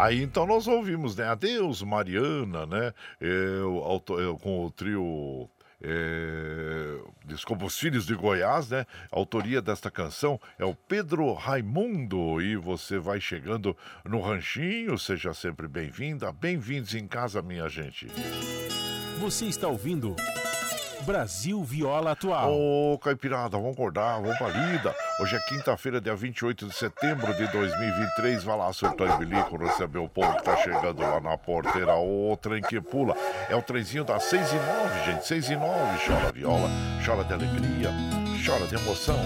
Aí então nós ouvimos, né? Adeus, Mariana, né? Eu, auto- eu, com o trio. É, desculpa, os Filhos de Goiás, né? A autoria desta canção é o Pedro Raimundo. E você vai chegando no Ranchinho, seja sempre bem-vinda. Bem-vindos em casa, minha gente. Você está ouvindo Brasil Viola Atual. Ô, Caipirada, vamos acordar, vamos pra lida. Hoje é quinta-feira, dia 28 de setembro de 2023. Vai lá, surtou em bilico, receber o povo que tá chegando lá na porteira. Ô, trem que pula. É o trenzinho das 6 e 9, gente. 6 e 9. Chora viola, chora de alegria, chora de emoção.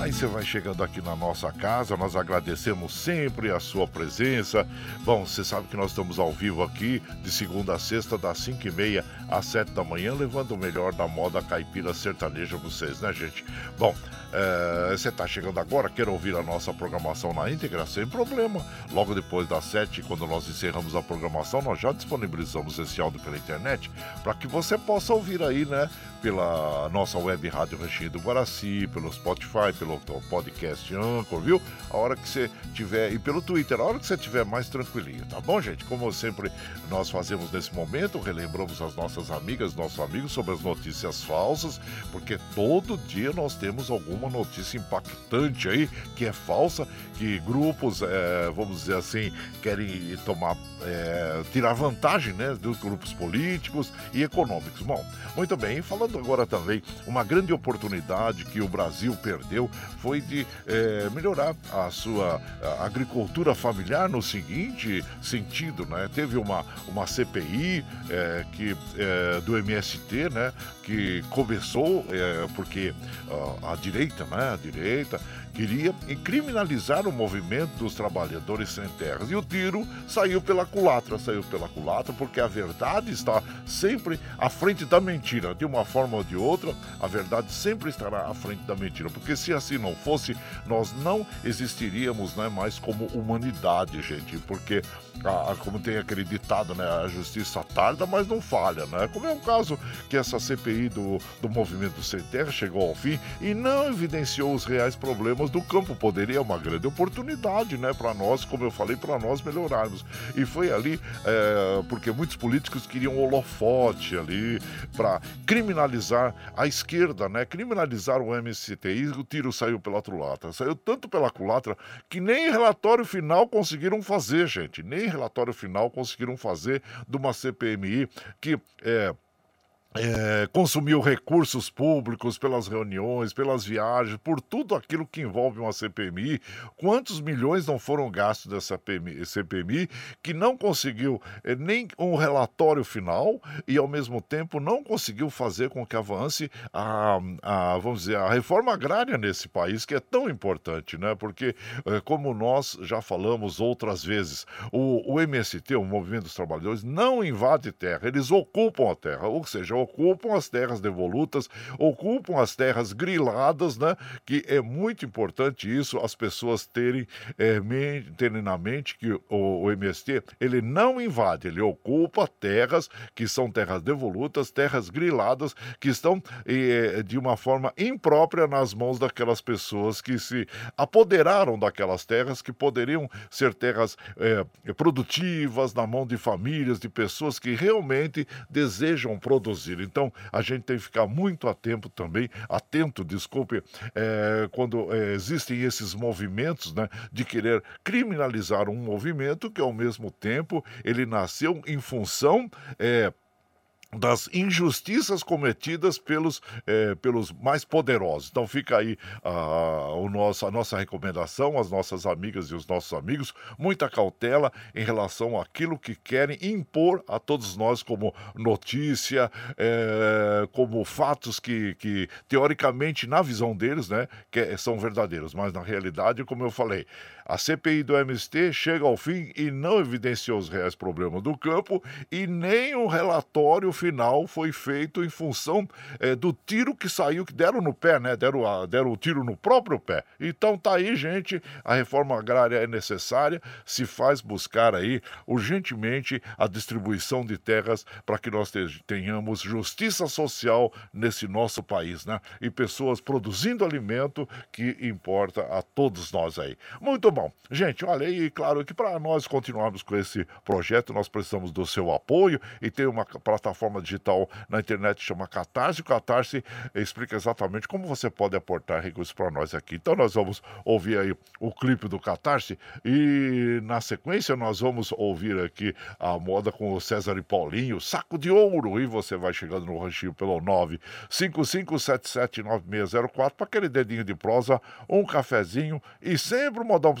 Aí você vai chegando aqui na nossa casa, nós agradecemos sempre a sua presença. Bom, você sabe que nós estamos ao vivo aqui de segunda a sexta, das 5 e meia às 7 da manhã, levando o melhor da moda caipira sertaneja pra vocês, né, gente? Bom, eh, você está chegando agora, quer ouvir a nossa programação na íntegra? Sem problema. Logo depois das 7, quando nós encerramos a programação, nós já disponibilizamos esse áudio pela internet para que você possa ouvir aí, né? Pela nossa web rádio Ranchinho do Guaraci, pelo Spotify, pelo podcast Anchor, viu? A hora que você tiver, e pelo Twitter, a hora que você tiver mais tranquilinho, tá bom, gente? Como sempre nós fazemos nesse momento, relembramos as nossas amigas, nossos amigos sobre as notícias falsas, porque todo dia nós temos alguma notícia impactante aí que é falsa, que grupos, é, vamos dizer assim, querem tomar, é, tirar vantagem, né, dos grupos políticos e econômicos. Bom, muito bem, falando agora também, uma grande oportunidade que o Brasil perdeu foi de é, melhorar a sua a agricultura familiar no seguinte sentido, né? Teve uma, uma CPI é, que, é, do MST, né? Que começou porque ah, a direita, né? A direita queria criminalizar o movimento dos trabalhadores sem terras. E o tiro saiu pela culatra, saiu pela culatra, porque a verdade está sempre à frente da mentira. De uma forma ou de outra, a verdade sempre estará à frente da mentira. Porque se assim não fosse, nós não existiríamos né, mais como humanidade, gente. Porque, ah, como tem aquele ditado, né? A justiça tarda, mas não falha, né? Como é o caso que essa CPI do, do movimento sem terra chegou ao fim e não evidenciou os reais problemas do campo. Poderia uma grande oportunidade, né, para nós, como eu falei, para nós melhorarmos. E foi ali é, porque muitos políticos queriam holofote ali para criminalizar a esquerda, né, criminalizar o MST. E o tiro saiu pela culatra, saiu tanto pela culatra que nem relatório final conseguiram fazer, gente, nem relatório final conseguiram fazer de uma CPMI que é é, consumiu recursos públicos pelas reuniões, pelas viagens, por tudo aquilo que envolve uma CPMI. Quantos milhões não foram gastos dessa PMI, CPMI que não conseguiu é, nem um relatório final e, ao mesmo tempo, não conseguiu fazer com que avance a, a vamos dizer, a reforma agrária nesse país, que é tão importante, né? Porque, é, como nós já falamos outras vezes, o, o MST, o Movimento dos Trabalhadores, não invade terra, eles ocupam a terra, ou seja, ocupam as terras devolutas, ocupam as terras griladas, né? Que é muito importante isso, as pessoas terem, é, terem na mente que o, o MST, ele não invade, ele ocupa terras que são terras devolutas, terras griladas, que estão eh, de uma forma imprópria nas mãos daquelas pessoas que se apoderaram daquelas terras que poderiam ser terras eh, produtivas na mão de famílias, de pessoas que realmente desejam produzir. Então, a gente tem que ficar muito atento também, atento, desculpe, eh, quando eh, existem esses movimentos, né, de querer criminalizar um movimento que, ao mesmo tempo, ele nasceu em função eh, das injustiças cometidas pelos, eh, pelos mais poderosos. Então fica aí ah, o nosso, a nossa recomendação às nossas amigas e os nossos amigos, muita cautela em relação àquilo que querem impor a todos nós como notícia, eh, como fatos que, que teoricamente na visão deles, né, que são verdadeiros, mas na realidade, como eu falei, A CPI do MST chega ao fim e não evidenciou os reais problemas do campo e nem o relatório final foi feito em função é, do tiro que saiu, que deram no pé, né? Deram, a, deram o tiro no próprio pé. Então tá aí, gente, a reforma agrária é necessária, se faz buscar aí urgentemente a distribuição de terras para que nós tenhamos justiça social nesse nosso país, né? E pessoas produzindo alimento que importa a todos nós aí. Muito bom. Gente, olha aí, claro que para nós continuarmos com esse projeto, nós precisamos do seu apoio e tem uma plataforma digital na internet que chama Catarse. O Catarse explica exatamente como você pode aportar recursos para nós aqui. Então nós vamos ouvir aí o clipe do Catarse e na sequência nós vamos ouvir aqui a moda com o César e Paulinho, Saco de Ouro. E você vai chegando no ranchinho pelo 955779604 para aquele dedinho de prosa, um cafezinho e sempre um modão para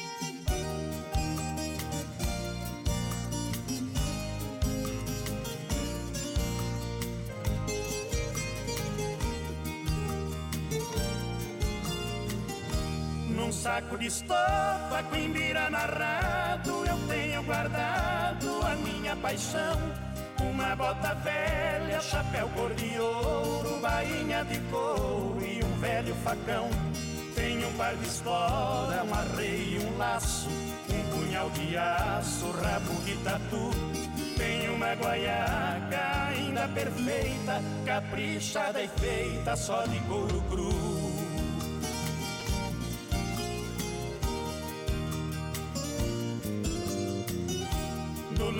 Um saco de estopa com imbira narrado. Eu tenho guardado a minha paixão. Uma bota velha, chapéu cor de ouro Bainha de couro e um velho facão. Tenho um par de espora, um arreio e um laço Um punhal de aço, rabo de tatu. Tenho uma guaiaca ainda perfeita Caprichada e feita só de couro cru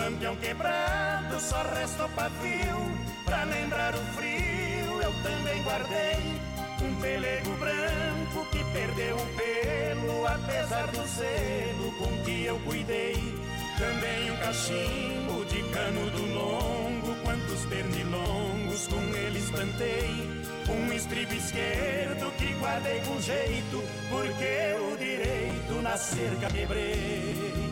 lampião quebrado só restou pavio. Pra lembrar o frio eu também guardei Um pelego branco que perdeu o pelo Apesar do zelo com que eu cuidei. Também um cachimbo de cano do longo Quantos pernilongos com ele espantei. Um estribo esquerdo que guardei com jeito Porque o direito na cerca quebrei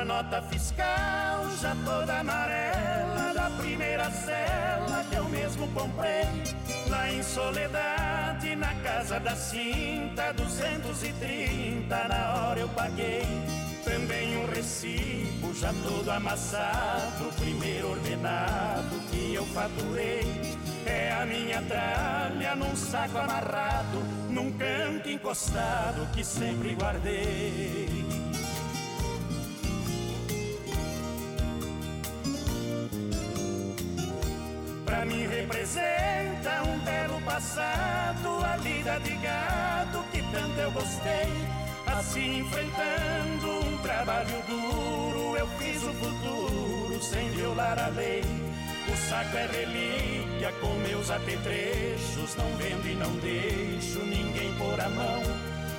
A nota fiscal já toda amarela Da primeira cela que eu mesmo comprei Lá em Soledade, na casa da cinta 230, na hora eu paguei. Também um recibo já todo amassado Primeiro ordenado que eu faturei. É a minha tralha num saco amarrado Num canto encostado que sempre guardei Pra mim representa um belo passado, a lida de gado que tanto eu gostei. Assim enfrentando um trabalho duro, eu fiz o futuro sem violar a lei. O saco é relíquia com meus apetrechos, não vendo e não deixo ninguém pôr a mão.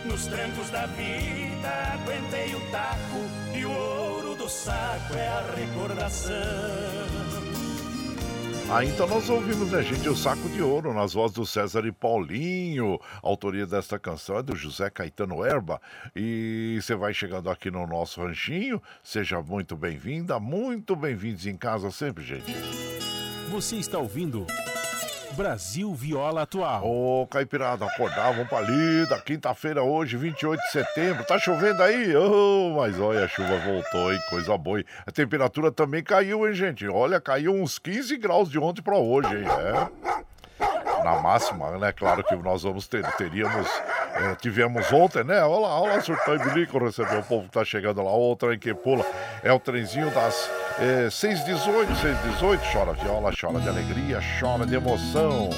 Nos trancos da vida aguentei o taco e o ouro do saco é a recordação. Ah, então nós ouvimos, né, gente, o Saco de Ouro nas vozes do César e Paulinho. A autoria desta canção é do José Caetano Erba. E você vai chegando aqui no nosso ranchinho. Seja muito bem-vinda, muito bem-vindos em casa sempre, gente. Você está ouvindo Brasil Viola Atual. Ô, Caipirada, acordar, vamos pra lida. Quinta-feira hoje, 28 de setembro. Tá chovendo aí? Oh, mas olha, a chuva voltou, hein? Coisa boa. Hein? A temperatura também caiu, hein, gente? Olha, caiu uns 15 graus de ontem pra hoje, hein? É na máxima, né? Claro que nós vamos ter, teríamos, é, tivemos ontem, né? Olha lá, olha lá, surtão e recebeu o povo que tá chegando lá, outra em que pula, é o trenzinho das É, 618, 618, chora viola, chora de alegria, chora de emoção.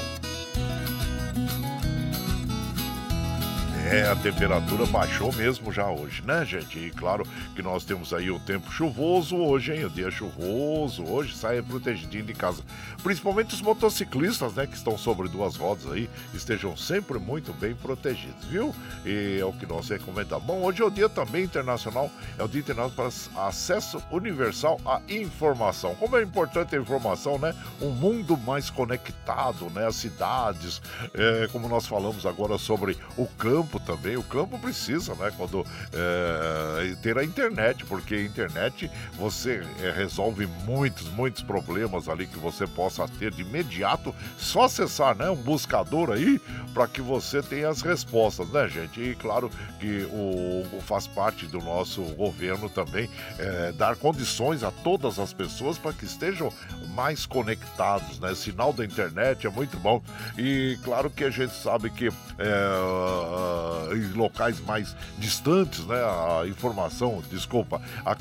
É, a temperatura baixou mesmo já hoje, né, gente? E claro que nós temos aí o tempo chuvoso hoje, hein? O dia chuvoso hoje, saia protegidinho de casa. Principalmente os motociclistas, né, que estão sobre duas rodas aí, estejam sempre muito bem protegidos, viu? E é o que nós recomendamos. Bom, hoje é o dia também internacional, é o dia internacional para acesso universal à informação. Como é importante a informação, né? Um mundo mais conectado, né? As cidades, é, como nós falamos agora sobre o campo também. O campo precisa, né? Quando é, ter a internet, porque a internet você é, resolve muitos, muitos problemas ali que você possa ter de imediato. Só acessar, né? Um buscador aí para que você tenha as respostas, né, gente? E claro que o, faz parte do nosso governo também é, dar condições a todas as pessoas para que estejam mais conectados, né? Sinal da internet é muito bom e claro que a gente sabe que é, em locais mais distantes, né, a informação, desculpa, a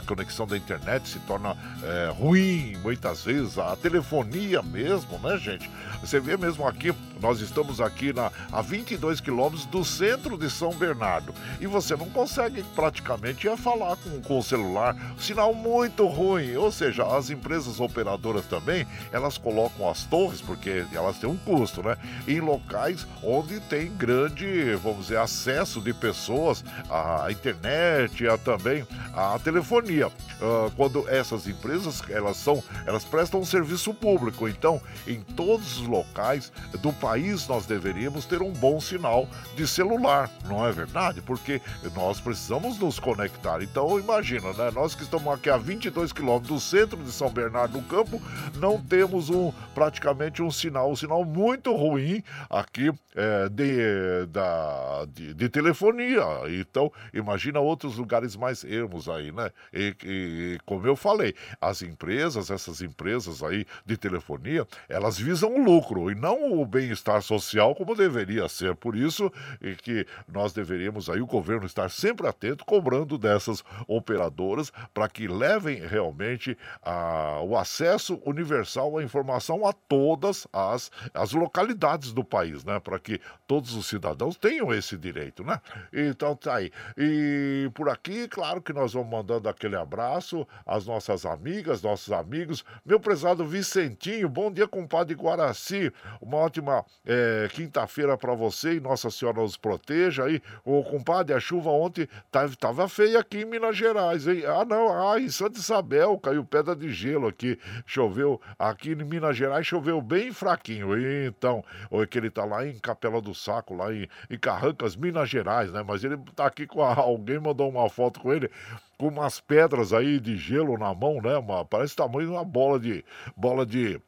conexão da internet se torna é, ruim muitas vezes, a telefonia mesmo, né, gente? Você vê mesmo aqui, nós estamos aqui na, a 22 quilômetros do centro de São Bernardo. E você não consegue praticamente falar com, com o celular, sinal muito ruim, ou seja, as empresas operadoras também, elas colocam as torres, porque elas têm um custo, né, em locais onde tem grande, vamos dizer, acesso de pessoas à internet, a também à telefonia. Uh, quando essas empresas, elas são, elas prestam um serviço público, então em todos os locais do país nós deveríamos ter um bom sinal de celular, não é verdade? Porque nós precisamos nos conectar. Então imagina, né? Nós que estamos aqui a 22 quilômetros do centro de São Bernardo do Campo, não temos um praticamente um sinal, um sinal muito ruim aqui é, de, da, de, de, telefonia. Então imagina outros lugares mais ermos aí, né? E, e como eu falei, as empresas, essas empresas aí de telefonia, elas visam o lucro e não o bem-estar social como deveria ser. Por isso e que nós deveríamos aí o governo estar sempre atento cobrando dessas operadoras para que levem realmente a, o acesso universal à informação a todas as, as localidades do país, né? Para que todos os cidadãos tenham esse direito, né? Então tá aí. E por aqui, claro que nós vamos mandando aquele abraço às nossas amigas, nossos amigos. Meu prezado Vicentinho, bom dia, compadre Guaraci uma ótima é, quinta-feira para você e Nossa Senhora nos proteja aí. Ô, compadre, a chuva ontem tava, feia aqui em Minas Gerais, hein? Ah, não, ah, em Santa Isabel caiu pedra de gelo aqui. Choveu aqui em Minas Gerais, choveu bem fraquinho. Então, ou é que ele tá lá em Capela do Saco, lá em, em Carrancas, Minas Gerais, né? Mas ele tá aqui com a, alguém mandou uma foto com ele com umas pedras aí de gelo na mão, né? Uma, parece tamanho de uma bola de bola de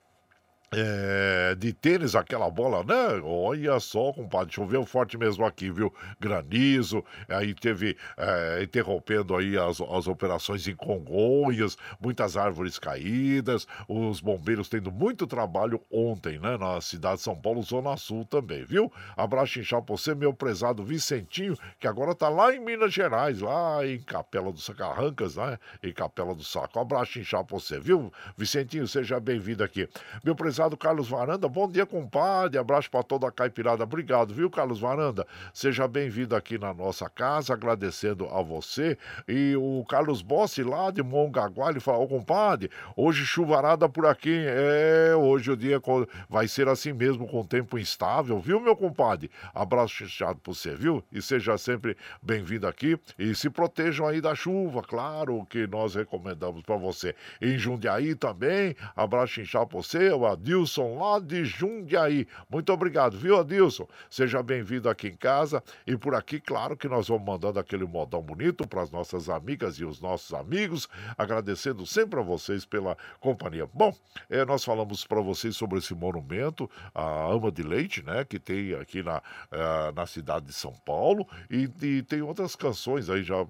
é, de tênis, aquela bola, né? Olha só, compadre, choveu forte mesmo aqui, viu? Granizo, aí teve é, interrompendo aí as, as operações em Congonhas, muitas árvores caídas, os bombeiros tendo muito trabalho ontem, né? Na cidade de São Paulo, Zona Sul também, viu? Abraço inchado pra você, meu prezado Vicentinho, que agora tá lá em Minas Gerais, lá em Capela dos Sacarrancas, né? Em Capela do Saco. Abraço inchado pra você, viu? Vicentinho, seja bem-vindo aqui. Meu prezado prezado Carlos Varanda. Bom dia, compadre. Abraço para toda a caipirada. Obrigado, viu, Carlos Varanda? Seja bem-vindo aqui na nossa casa, agradecendo a você. E o Carlos Bossi, lá de Mongaguá, ele falou: Ô, compadre, hoje chuvarada por aqui. É, hoje o dia vai ser assim mesmo, com tempo instável, viu, meu compadre? Abraço fechado para você, viu? E seja sempre bem-vindo aqui. E se protejam aí da chuva, claro que nós recomendamos para você. Em Jundiaí também, abraço inchado para você, o Adil Adilson, lá de Jundiaí. Muito obrigado, viu, Adilson? Seja bem-vindo aqui em casa. E por aqui, claro que nós vamos mandando aquele modão bonito para as nossas amigas e os nossos amigos, agradecendo sempre a vocês pela companhia. Bom, é, nós falamos para vocês sobre esse monumento, a Ama de Leite, né, que tem aqui na, uh, na cidade de São Paulo, e, e tem outras canções aí já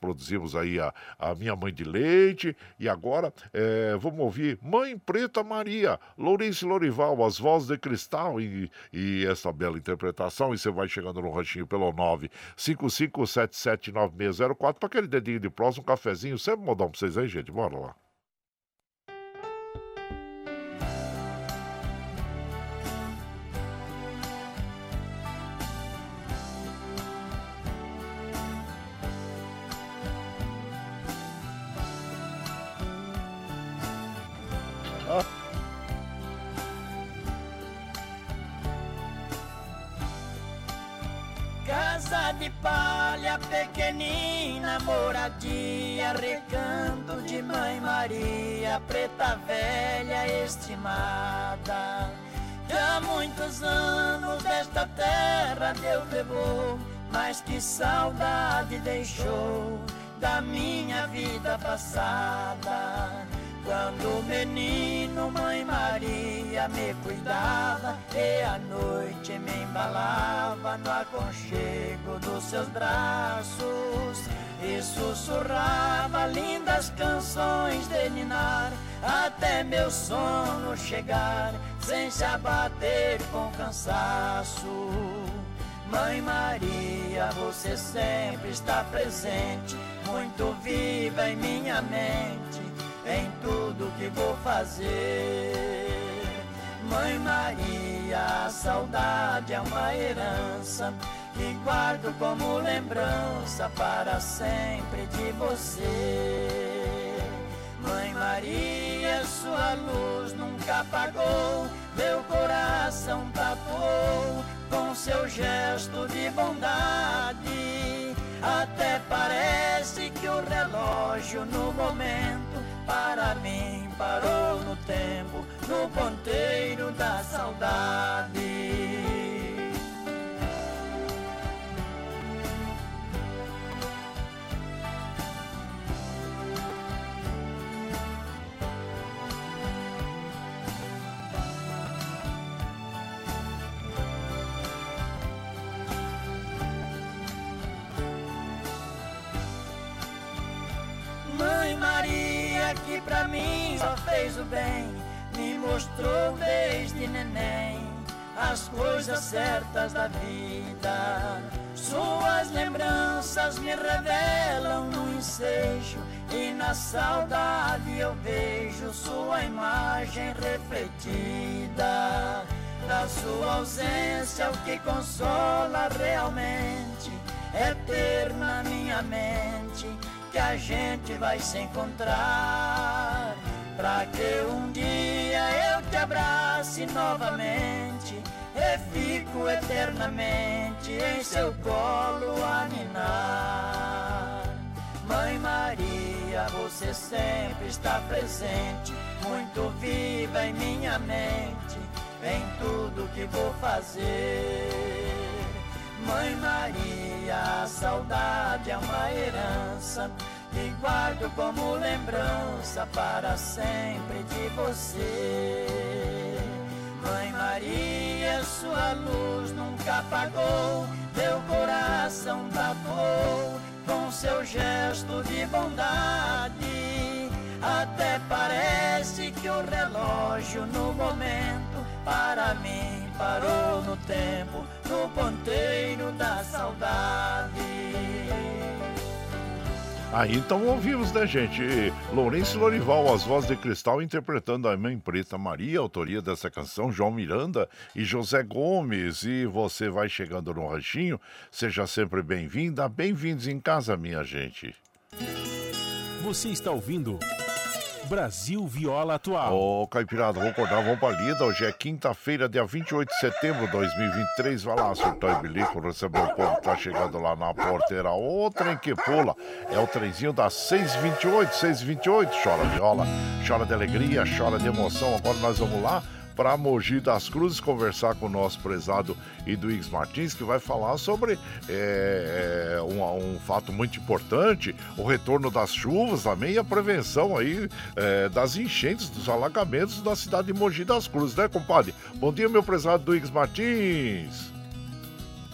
produzimos aí a, a Minha Mãe de Leite, e agora é, vamos ouvir Mãe Preta Maria, Lourenço Lorival, as vozes de cristal e, e essa bela interpretação. E você vai chegando no ranchinho pelo 955779604 para aquele dedinho de próximo, um cafezinho. Sempre modão para vocês aí, gente. Bora lá. Pequenina, moradia, recanto de Mãe Maria, preta velha estimada. Há muitos anos desta terra Deus levou, mas que saudade deixou da minha vida passada. Quando menino, mãe Maria me cuidava e à noite me embalava no aconchego dos seus braços e sussurrava lindas canções de ninar até meu sono chegar sem se abater com cansaço. Mãe Maria, você sempre está presente, muito viva em minha mente em tudo que vou fazer. Mãe Maria, a saudade é uma herança que guardo como lembrança para sempre de você. Mãe Maria, sua luz nunca apagou, meu coração tatuou com seu gesto de bondade. Até parece que o relógio no momento para mim parou no tempo, no ponteiro da saudade. Que pra mim só fez o bem, me mostrou desde neném as coisas certas da vida. Suas lembranças me revelam no ensejo e na saudade eu vejo sua imagem refletida. Da sua ausência o que consola realmente é ter na minha mente que a gente vai se encontrar. Pra que um dia eu te abrace novamente e fico eternamente em seu colo a ninar. Mãe Maria, você sempre está presente, muito viva em minha mente, em tudo que vou fazer. Mãe Maria, a saudade é uma herança que guardo como lembrança para sempre de você. Mãe Maria, sua luz nunca apagou, meu coração tatuou com seu gesto de bondade. Até parece que o relógio no momento para mim parou no tempo, no ponteiro da saudade. Aí então ouvimos, né, gente? Lourenço Lorival, as vozes de cristal, interpretando a Mãe Preta Maria, autoria dessa canção, João Miranda e José Gomes. E você vai chegando no ranchinho, seja sempre bem-vinda, bem-vindos em casa, minha gente. Você está ouvindo. Brasil Viola Atual. Ô, oh, Caipirada, vamos acordar, vamos pra lida. Hoje é quinta-feira, dia 28 de setembro de 2023. Vai lá, surtou e bilico, recebeu o povo que tá chegando lá na porteira. O trem que pula é o trenzinho das 628, 628. Chora viola, chora de alegria, chora de emoção. Agora nós vamos lá para Mogi das Cruzes conversar com o nosso prezado Iduígues Martins, que vai falar sobre é, um, um, fato muito importante, o retorno das chuvas também e a prevenção aí é, das enchentes, dos alagamentos da cidade de Mogi das Cruzes, né, compadre? Bom dia, meu prezado Iduígues Martins.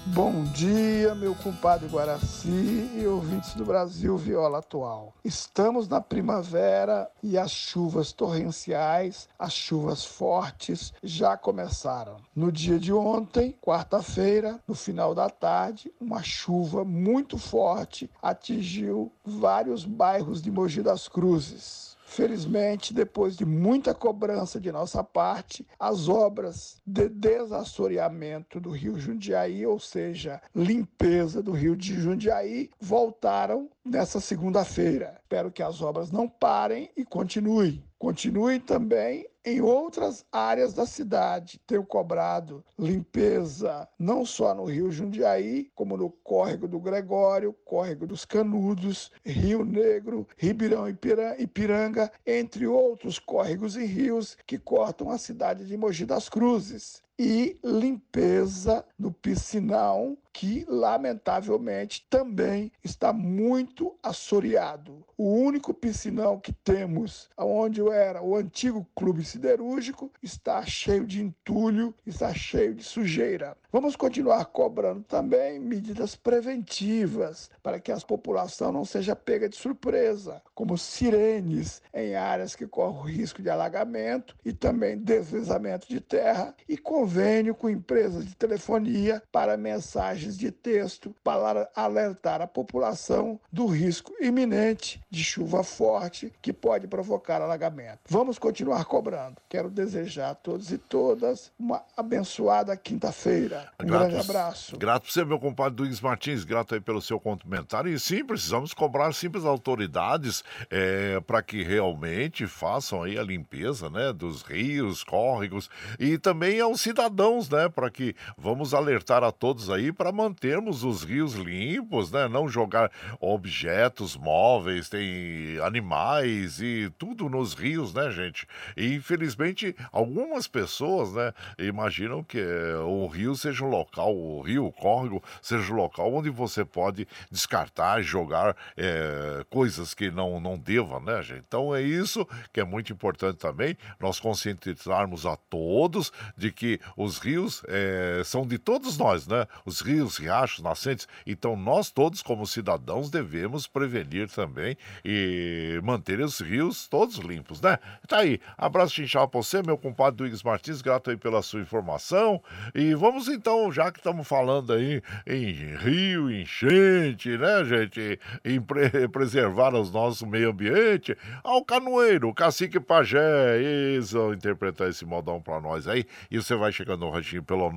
Bom dia, meu compadre Guaraci e ouvintes do Brasil Viola Atual. Estamos na primavera e as chuvas torrenciais, as chuvas fortes já começaram. No dia de ontem, quarta-feira, no final da tarde, uma chuva muito forte atingiu vários bairros de Mogi das Cruzes. Felizmente, depois de muita cobrança de nossa parte, as obras de desassoreamento do rio Jundiaí, ou seja, limpeza do rio de Jundiaí, voltaram nessa segunda-feira. Espero que as obras não parem e continuem. Continuem também em outras áreas da cidade. Tenho cobrado limpeza não só no Rio Jundiaí, como no Córrego do Gregório, Córrego dos Canudos, Rio Negro, Ribeirão Ipiranga, entre outros córregos e rios que cortam a cidade de Mogi das Cruzes e limpeza no piscinão, que lamentavelmente também está muito assoreado. O único piscinão que temos, onde era o antigo clube siderúrgico, está cheio de entulho, está cheio de sujeira. Vamos continuar cobrando também medidas preventivas para que a população não seja pega de surpresa, como sirenes em áreas que correm risco de alagamento e também deslizamento de terra e convênio com empresas de telefonia para mensagens de texto para alertar a população do risco iminente de chuva forte que pode provocar alagamento. Vamos continuar cobrando. Quero desejar a todos e todas uma abençoada quinta-feira. Um grato, grande abraço. Grato por você, meu compadre Duígues Martins, grato aí pelo seu comentário. E sim, precisamos cobrar simples autoridades é, para que realmente façam aí a limpeza né, dos rios, córregos e também aos cidadãos cidadãos, né? Para que vamos alertar a todos aí para mantermos os rios limpos, né? Não jogar objetos móveis, tem animais e tudo nos rios, né, gente? E infelizmente algumas pessoas, né, imaginam que o rio seja um local, o rio, o córrego, seja um local onde você pode descartar, jogar é, coisas que não, não deva, né, gente? Então é isso que é muito importante também, nós conscientizarmos a todos de que os rios é, são de todos nós, né? Os rios, riachos, nascentes. Então, nós todos, como cidadãos, devemos prevenir também e manter os rios todos limpos, né? Tá aí. Abraço chinchal pra você, meu compadre Duígues Martins. Grato aí pela sua informação. E vamos então, já que estamos falando aí em rio, enchente, né, gente? Em pre preservar os nossos meio ambiente, ao canoeiro, o cacique pajé. Isso, interpretar esse modão pra nós aí. E você vai chegando no ranchinho pelo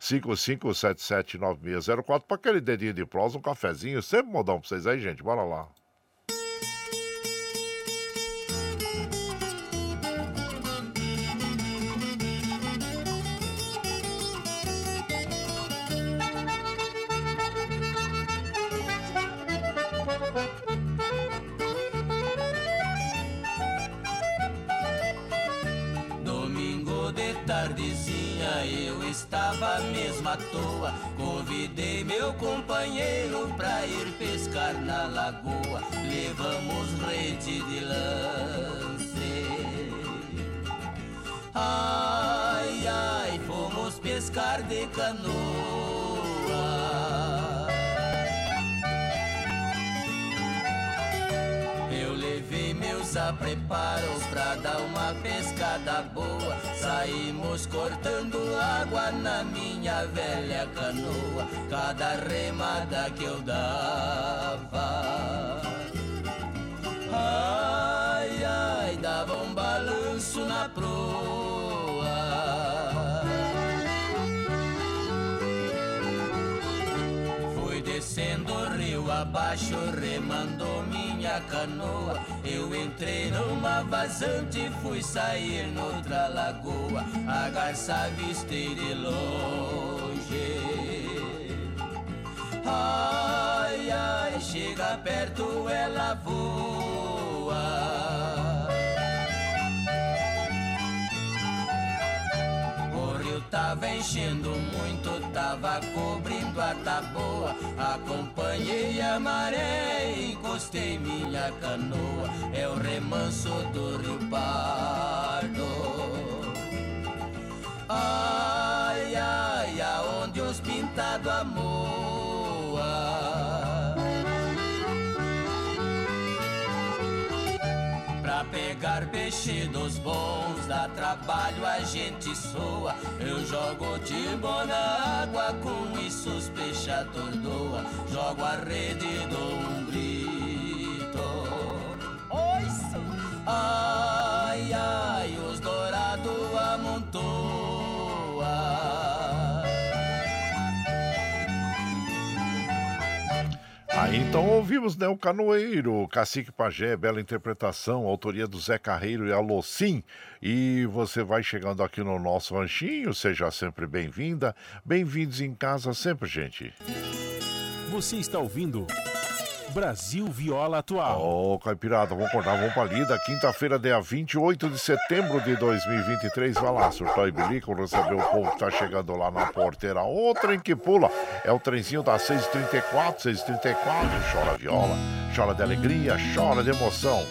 955779604 para aquele dedinho de prosa, um cafezinho. Sempre modão pra vocês aí, gente. Bora lá. Toa. Convidei meu companheiro pra ir pescar na lagoa. Levamos rede de lance. Ai, ai, fomos pescar de canoa. A preparos pra dar uma pescada boa. Saímos cortando água na minha velha canoa. Cada remada que eu dava. Ai, ai, dava um balanço na proa. Descendo o rio abaixo, remandou canoa. Eu entrei numa vazante, fui sair noutra lagoa. A garça avistei de longe. Ai, ai, chega perto, ela voa. tava enchendo muito, tava cobrindo a taboa. Acompanhei a maré, encostei minha canoa. É o remanso do Rio Pardo. Ai, ai, aonde os pintados amor. Pegar peixe dos bons, dá trabalho, a gente soa. Eu jogo timbo na água, com isso os peixador doa. Jogo a rede, dou um grito. Oi, Ai, ai, os dourados amontoa. Ah, então ouvimos né, o Canoeiro, Cacique Pajé, bela interpretação, autoria do Zé Carreiro e Alocim. E você vai chegando aqui no nosso ranchinho, seja sempre bem-vinda. Bem-vindos em casa sempre, gente. Você está ouvindo Brasil Viola Atual. Ô, oh, Caipirada, vamos acordar, vamos pra lida. Quinta-feira, dia 28 de setembro de 2023. Vai lá, surtou e bilico, receber o povo que tá chegando lá na porteira. O trem que pula é o trenzinho das 6h34, 6h34. Chora viola, chora de alegria, chora de emoção.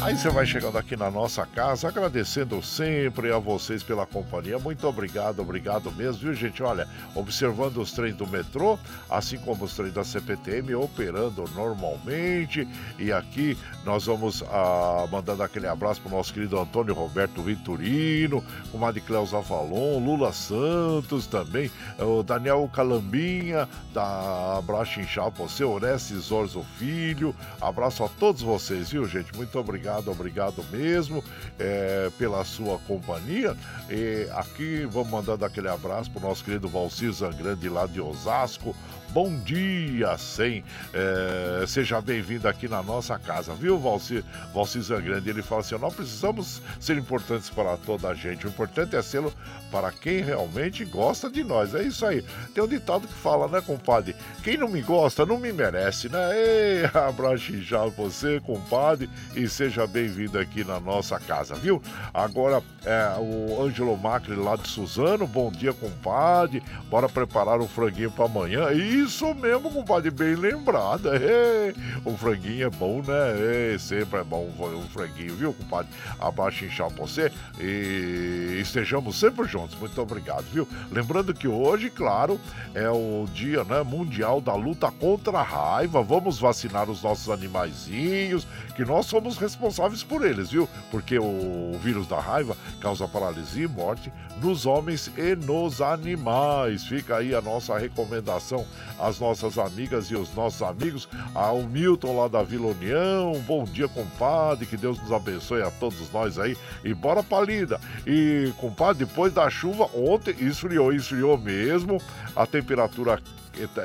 Aí você vai chegando aqui na nossa casa, agradecendo sempre a vocês pela companhia. Muito obrigado, obrigado mesmo, viu, gente? Olha, observando os trens do metrô, assim como os trens da CPTM, operando normalmente. E aqui nós vamos ah, mandando aquele abraço para o nosso querido Antônio Roberto Vitorino, o Madre Cleusa Valon, Lula Santos também, o Daniel Calambinha, da Inchapa, você, Orestes Orzo Filho. Abraço a todos vocês, viu, gente? Muito obrigado obrigado, obrigado mesmo é, pela sua companhia. E aqui vamos mandando aquele abraço para o nosso querido Valcir Zangrande lá de Osasco. Bom dia, sem. É, seja bem-vindo aqui na nossa casa, viu, Valcir, Valcir Zangrande? Ele fala assim: não precisamos ser importantes para toda a gente, o importante é ser para quem realmente gosta de nós. É isso aí. Tem um ditado que fala, né, compadre? Quem não me gosta não me merece, né? Ei, abraço já você, compadre, e seja bem-vindo aqui na nossa casa, viu? Agora, é, o Ângelo Macri lá de Suzano, bom dia, compadre. Bora preparar o franguinho para amanhã. Isso mesmo, compadre, bem lembrado. É, o franguinho é bom, né? É, sempre é bom o franguinho, viu, compadre? Abaixo inchar você e estejamos sempre juntos. Muito obrigado, viu? Lembrando que hoje, claro, é o dia né, mundial da luta contra a raiva. Vamos vacinar os nossos animaizinhos, que nós somos responsáveis por eles, viu? Porque o vírus da raiva causa paralisia e morte nos homens e nos animais. Fica aí a nossa recomendação às nossas amigas e os nossos amigos. Ao Milton lá da Vila União, bom dia, compadre, que Deus nos abençoe a todos nós aí. E bora pra lida. E, compadre, depois da chuva, ontem esfriou, esfriou mesmo. A temperatura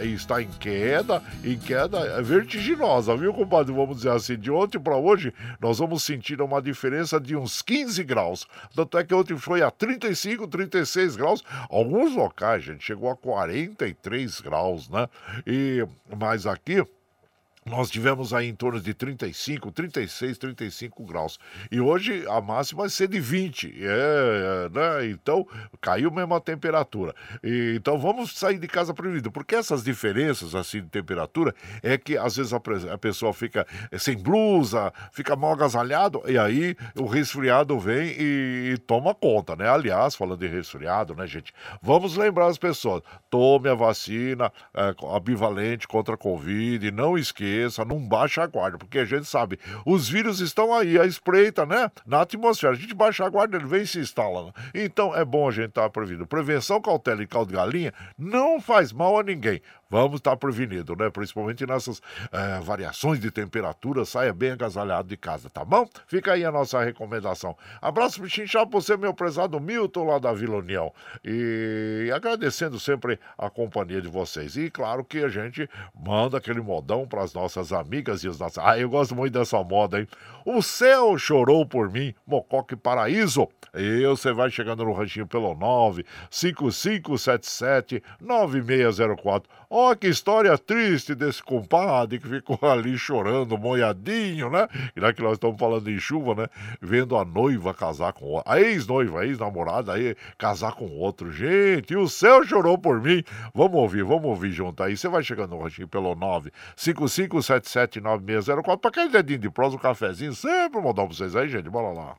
está em queda, em queda vertiginosa, viu, compadre? Vamos dizer assim, de ontem para hoje, nós vamos sentir uma diferença de uns 15 graus. Tanto é que ontem foi a 35, 36 graus. Alguns locais, gente, chegou a 43 graus, né? E, mas aqui nós tivemos aí em torno de 35, 36, 35 graus. E hoje a máxima vai ser de 20. É, é, né? Então, caiu mesmo a temperatura. E, então vamos sair de casa prevenido. Porque essas diferenças assim de temperatura é que às vezes a, a pessoa fica sem blusa, fica mal agasalhado, e aí o resfriado vem e, e toma conta, né? Aliás, falando de resfriado, né, gente? Vamos lembrar as pessoas: tome a vacina é, a bivalente contra a Covid, não esqueça cabeça, não baixa a guarda, porque a gente sabe, os vírus estão aí, a espreita, né? Na atmosfera. A gente baixa a guarda, ele vem e se instala. Né? Então é bom a gente estar tá prevenido. Prevenção, cautela e caldo de galinha não faz mal a ninguém vamos estar prevenidos, né? Principalmente nessas é, variações de temperatura, saia bem agasalhado de casa, tá bom? Fica aí a nossa recomendação. Abraço Chinchá, por você, meu prezado Milton, lá da Vila União. E agradecendo sempre a companhia de vocês. E claro que a gente manda aquele modão para as nossas amigas e os nossos. Ah, eu gosto muito dessa moda, hein? O céu chorou por mim, Mocoque Paraíso. E você vai chegando no ranchinho pelo 95577 9604. Ó, oh, que história triste desse compadre que ficou ali chorando, moiadinho, né? E já que nós estamos falando em chuva, né? Vendo a noiva casar com outro. A ex-noiva, a ex-namorada aí casar com outro. Gente, o céu chorou por mim. Vamos ouvir, vamos ouvir junto aí. Você vai chegando no ranchinho pelo 955779604 para aquele dedinho de prosa, um cafezinho. Sempre mandar pra vocês aí, gente. Bora lá.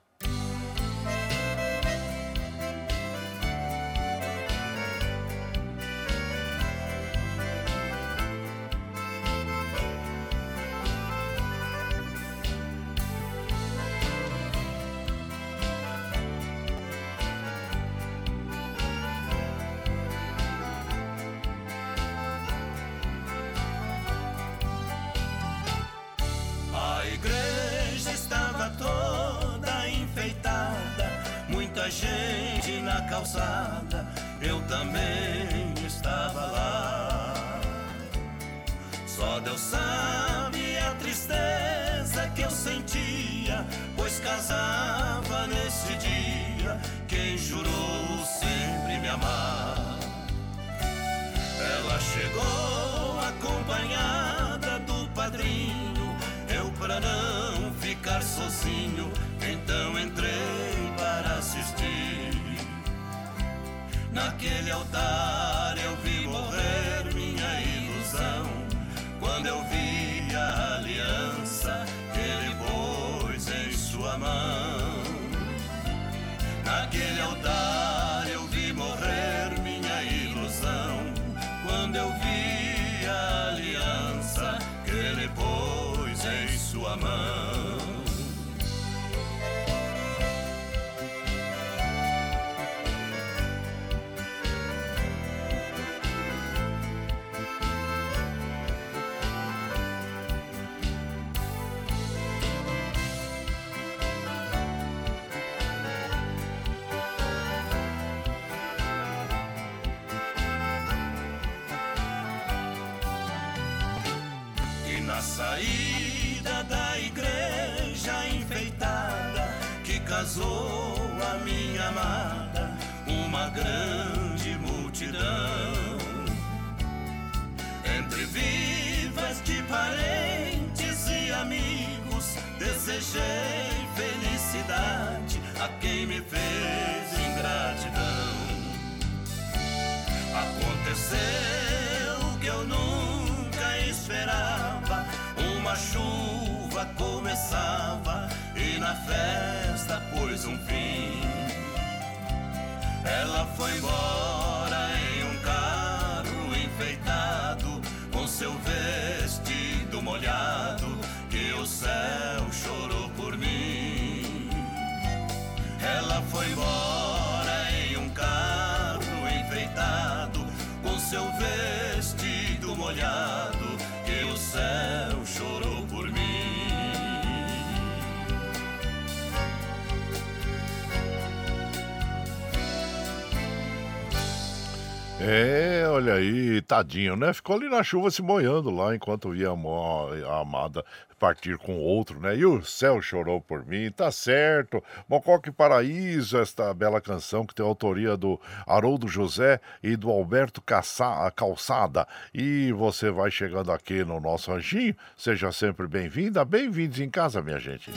É, olha aí, tadinho, né? Ficou ali na chuva se moiando lá enquanto via a amada partir com outro, né? E o céu chorou por mim, tá certo. Mocoque Paraíso, esta bela canção que tem autoria do Haroldo José e do Alberto Caça- Calçada. E você vai chegando aqui no nosso anjinho, seja sempre bem-vinda, bem-vindos em casa, minha gente.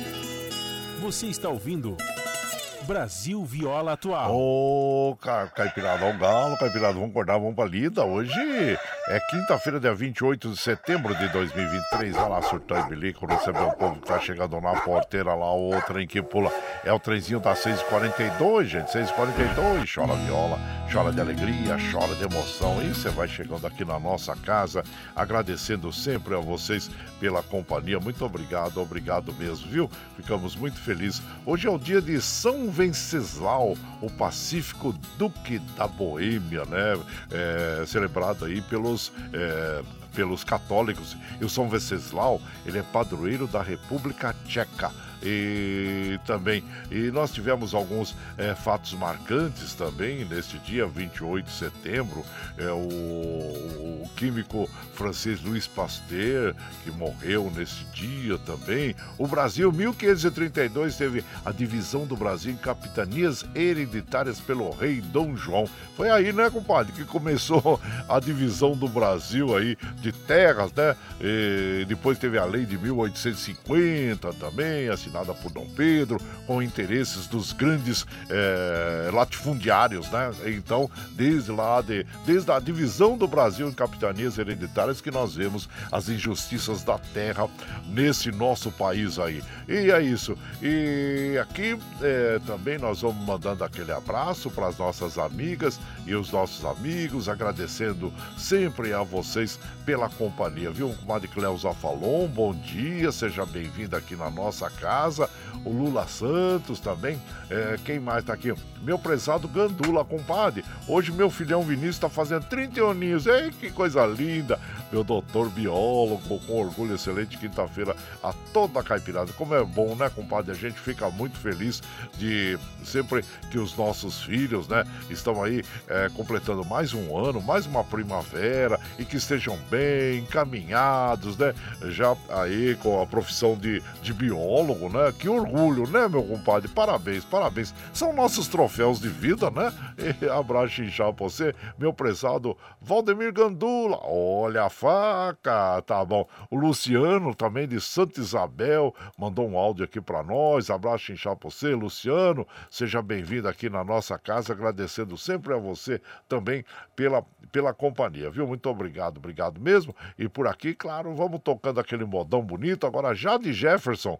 Você está ouvindo Brasil Viola Atual. Ô, ca Caipirada ao galo, Caipirada, vamos acordar, vamos pra lida. Hoje é quinta-feira, dia 28 de setembro de 2023. Olha lá, surtão e bilico, receber o povo que tá chegando na porteira lá, o trem que pula. É o trenzinho da 642, gente, 642. Chora viola, chora de alegria, chora de emoção. E você vai chegando aqui na nossa casa, agradecendo sempre a vocês pela companhia. Muito obrigado, obrigado mesmo, viu? Ficamos muito felizes. Hoje é o dia de São Venceslau, o Pacífico Duque da Boêmia, né? É, celebrado aí pelos. é, pelos católicos. E o São Venceslau, ele é padroeiro da República Tcheca. E também, e nós tivemos alguns é, fatos marcantes também neste dia, 28 de setembro. É, o, o químico francês Louis Pasteur, que morreu nesse dia também. O Brasil, 1532, teve a divisão do Brasil em capitanias hereditárias pelo rei Dom João. Foi aí, né, compadre, que começou a divisão do Brasil aí de terras, né? E depois teve a lei de 1850 também, assinada por Dom Pedro, com interesses dos grandes eh, latifundiários, né? Então, desde lá, de, desde a divisão do Brasil em capitanias hereditárias, que nós vemos as injustiças da terra nesse nosso país aí. E é isso. E aqui eh, também nós vamos mandando aquele abraço para as nossas amigas e os nossos amigos, agradecendo sempre a vocês pela companhia, viu? Comadre Cleusa Falon, bom dia, seja bem-vindo aqui na nossa casa. O Lula Santos também, é, quem mais tá aqui? Meu prezado Gandula, compadre. Hoje meu filhão Vinícius tá fazendo 31 aninhos. Ei, que coisa linda! Meu doutor biólogo, com orgulho excelente, quinta-feira a toda a caipirada. Como é bom, né, compadre? A gente fica muito feliz de sempre que os nossos filhos, né, estão aí é, completando mais um ano, mais uma primavera e que estejam bem encaminhados, né? Já aí com a profissão de, de biólogo, né? Que orgulho, né, meu compadre? Parabéns, parabéns. São nossos troféus de vida, né? E abraço inchado pra você, meu prezado Valdemir Gandula. Olha a faca, tá bom. O Luciano também de Santa Isabel mandou um áudio aqui para nós. Abraço inchado pra você, Luciano. Seja bem-vindo aqui na nossa casa, agradecendo sempre a você também pela, pela companhia, viu? Muito obrigado, obrigado mesmo. E por aqui, claro, vamos tocando aquele modão bonito. Agora, já de Jefferson,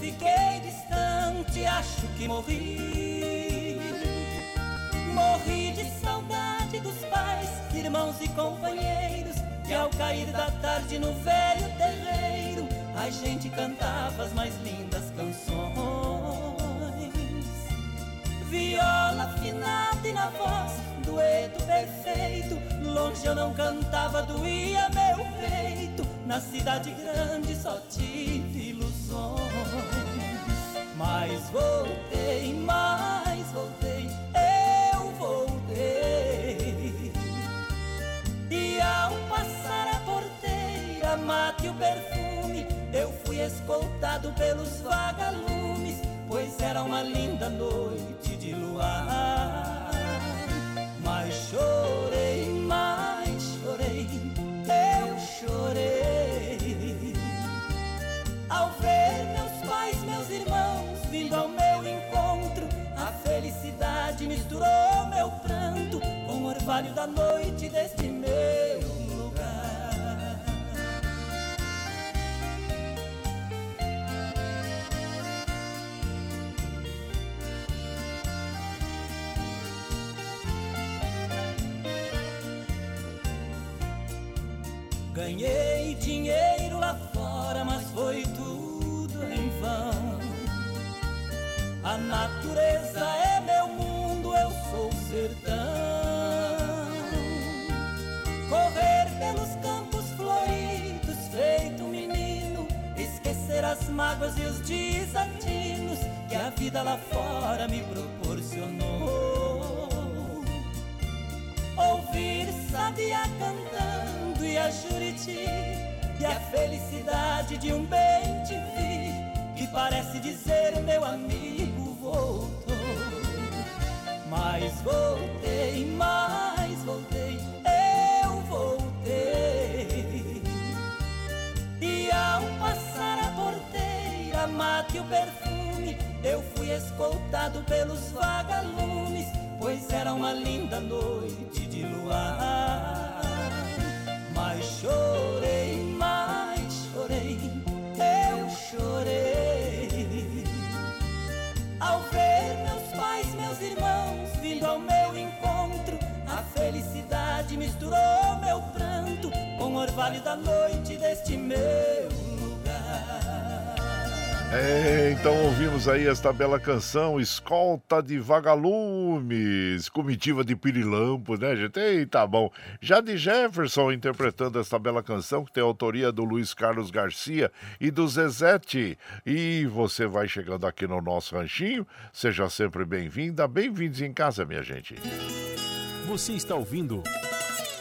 Fiquei distante acho que morri Morri de saudade dos pais, irmãos e companheiros Que ao cair da tarde no velho terreiro A gente cantava as mais lindas canções Viola afinada e na voz dueto perfeito. Longe eu não cantava, doía meu peito. Na cidade grande só tive ilusões. Mas voltei, mas voltei, eu voltei. E ao passar a porteira, mate o perfume, eu fui escoltado pelos vagalumes, pois era uma linda noite de luar. Mas chorei, orvalho da noite deste meu lugar. Ganhei dinheiro lá fora, mas foi tudo em vão. A natureza é meu mundo, eu sou sertão. Mágoas e os desatinos que a vida lá fora me proporcionou. Ouvir sabia cantando e a juriti E a felicidade de um bem te vi Que parece dizer meu amigo voltou Mas voltei, mas escoltado pelos vagalumes Pois era uma linda noite de luar. Mas chorei, mas chorei, eu chorei. Ao ver meus pais, meus irmãos vindo ao meu encontro A felicidade misturou meu pranto Com o orvalho da noite deste meu É, então ouvimos aí esta bela canção, Escolta de Vagalumes, comitiva de Pirilampos, né, gente? Eita, bom. Já de Jefferson interpretando esta bela canção, que tem autoria do Luiz Carlos Garcia e do Zezete. E você vai chegando aqui no nosso ranchinho, seja sempre bem-vinda, bem-vindos em casa, minha gente. Você está ouvindo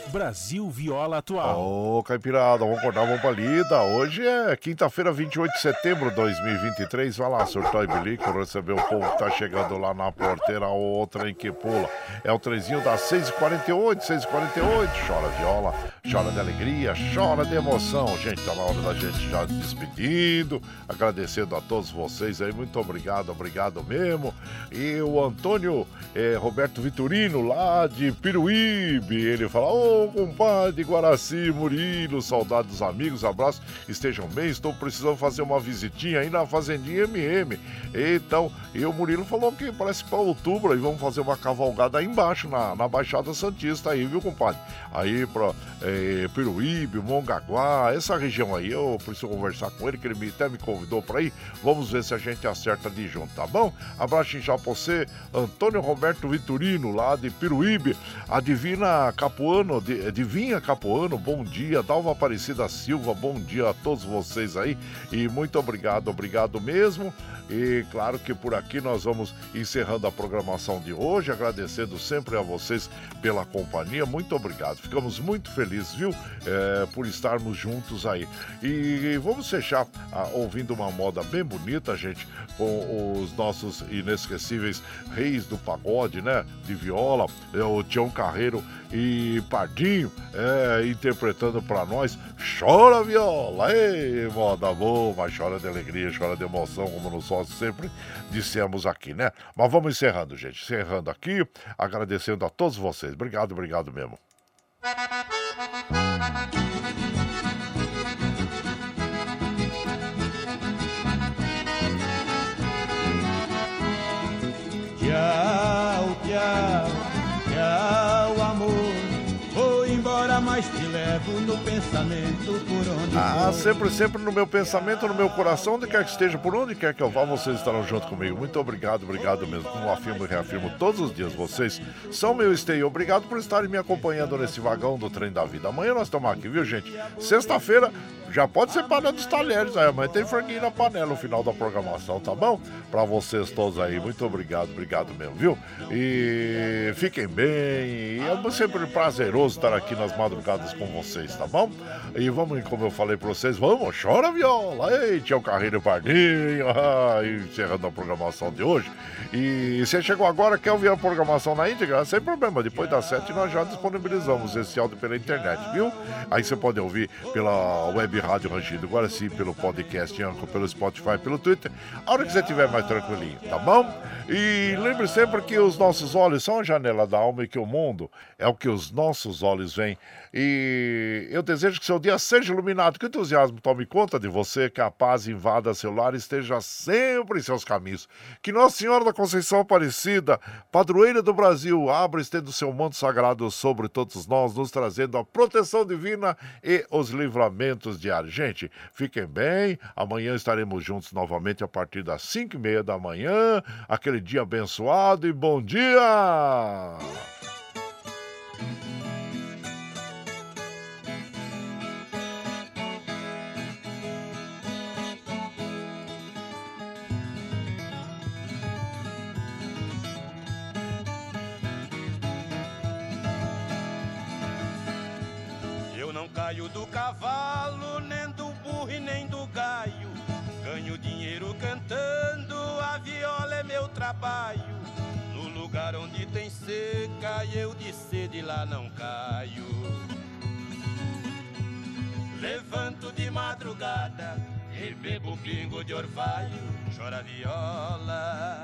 Brasil Viola Atual. Ô, Caipirada, vamos acordar, vamos pra lida. Hoje é quinta-feira, 28 de setembro de 2023. Vai lá, surtou e bilico, receber o povo que tá chegando lá na porteira, outra em que pula. É o trezinho das 6h48, 6h48. Chora viola, chora de alegria, chora de emoção. Gente, tá na hora da gente já despedindo, agradecendo a todos vocês aí. Muito obrigado, obrigado mesmo. E o Antônio eh, Roberto Vitorino, lá de Piruíbe, ele fala: Ô, Compadre Guaraci, Murilo, saudade dos amigos, abraço, estejam bem, estou precisando fazer uma visitinha aí na Fazendinha MM. Então, e o Murilo falou que parece para outubro aí vamos fazer uma cavalgada aí embaixo, na, na Baixada Santista aí, viu, compadre? Aí pra é, Peruíbe, Mongaguá, essa região aí, eu preciso conversar com ele, que ele até me convidou para ir. Vamos ver se a gente acerta de junto, tá bom? Abraço pra você, Antônio Roberto Vitorino, lá de Peruíbe, a Divina Capuano, Divinha Capuano, bom dia, Dalva Aparecida Silva, bom dia a todos vocês aí e muito obrigado, obrigado mesmo. E claro que por aqui nós vamos encerrando a programação de hoje, agradecendo sempre a vocês pela companhia. Muito obrigado. Ficamos muito felizes, viu? É, por estarmos juntos aí. E vamos fechar ah, ouvindo uma moda bem bonita, gente, com os nossos inesquecíveis reis do pagode, né? De viola, é, o Tião Carreiro e Pardinho, é, interpretando para nós Chora Viola. Ei, moda boa, mas chora de alegria, chora de emoção, como nós sempre dissemos aqui, né? Mas vamos encerrando, gente. Encerrando aqui, agradecendo a todos vocês. Obrigado, obrigado mesmo. Tchau, tchau, tchau, amor. Vou embora, te levo no pensamento por onde Ah, sempre, sempre no meu pensamento, no meu coração, onde quer que esteja, por onde quer que eu vá, vocês estarão junto comigo. Muito obrigado, obrigado mesmo. Como afirmo e reafirmo todos os dias, vocês são meu esteio. Obrigado por estarem me acompanhando nesse vagão do trem da vida. Amanhã nós estamos aqui, viu, gente? Sexta-feira, já pode ser panela dos talheres aí, mas tem franguinho na panela no final da programação, tá bom? Pra vocês todos aí, muito obrigado, obrigado mesmo, viu? E fiquem bem, e é sempre prazeroso estar aqui nas madrugadas com vocês, tá bom? E vamos, como eu falei pra vocês, vamos, chora viola, ei, Tião Carreiro Pardinho, ah, encerrando a programação de hoje. E você chegou agora, quer ouvir a programação na íntegra? Sem problema, depois das sete nós já disponibilizamos esse áudio pela internet, viu? Aí você pode ouvir pela web Rádio Rangido Guaraci, pelo podcast pelo Spotify, pelo Twitter, a hora que você estiver mais tranquilinho, tá bom? E lembre sempre que os nossos olhos são a janela da alma e que o mundo é o que os nossos olhos veem. E eu desejo que seu dia seja iluminado, que o entusiasmo tome conta de você, que a paz invada seu lar e esteja sempre em seus caminhos. Que Nossa Senhora da Conceição Aparecida, padroeira do Brasil, abra estendo seu manto sagrado sobre todos nós, nos trazendo a proteção divina e os livramentos diários. Gente, fiquem bem, amanhã estaremos juntos novamente a partir das 5 e meia da manhã, aquele dia abençoado e bom dia! Caio do cavalo, nem do burro e nem do gaio. Ganho dinheiro cantando, a viola é meu trabalho. No lugar onde tem seca, eu de sede lá não caio. Levanto de madrugada e bebo pingo de orvalho, chora viola.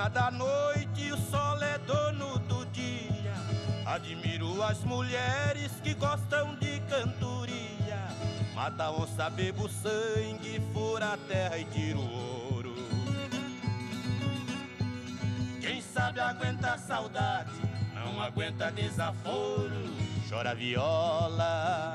Dona da noite o sol é dono do dia. Admiro as mulheres que gostam de cantoria. Mata onça, bebo sangue, fura a terra e tiro ouro. Quem sabe aguenta saudade, não aguenta desaforo, chora viola.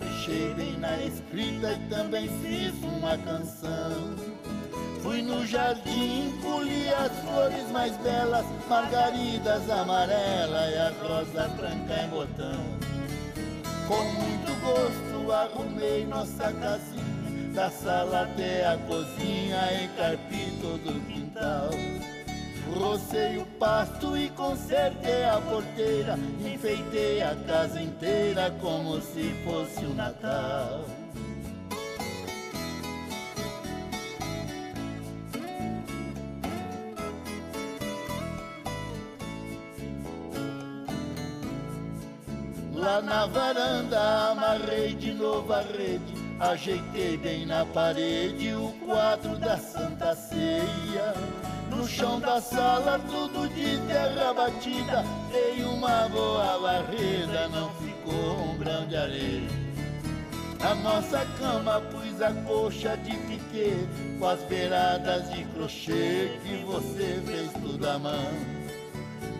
Caprichei bem na escrita e também fiz uma canção. Fui no jardim, colhi as flores mais belas, margaridas amarela e a rosa branca em botão. Com muito gosto arrumei nossa casinha, da sala até a cozinha, encarpi todo o quintal. Rocei o pasto e consertei a porteira, enfeitei a casa inteira como se fosse o Natal. Lá na varanda amarrei de novo a rede, ajeitei bem na parede o quadro da Santa Ceia. No chão da sala, tudo de terra batida. Dei uma boa varrida, não ficou um grão de areia. Na nossa cama pus a coxa de piquê, com as beiradas de crochê que você fez tudo à mão.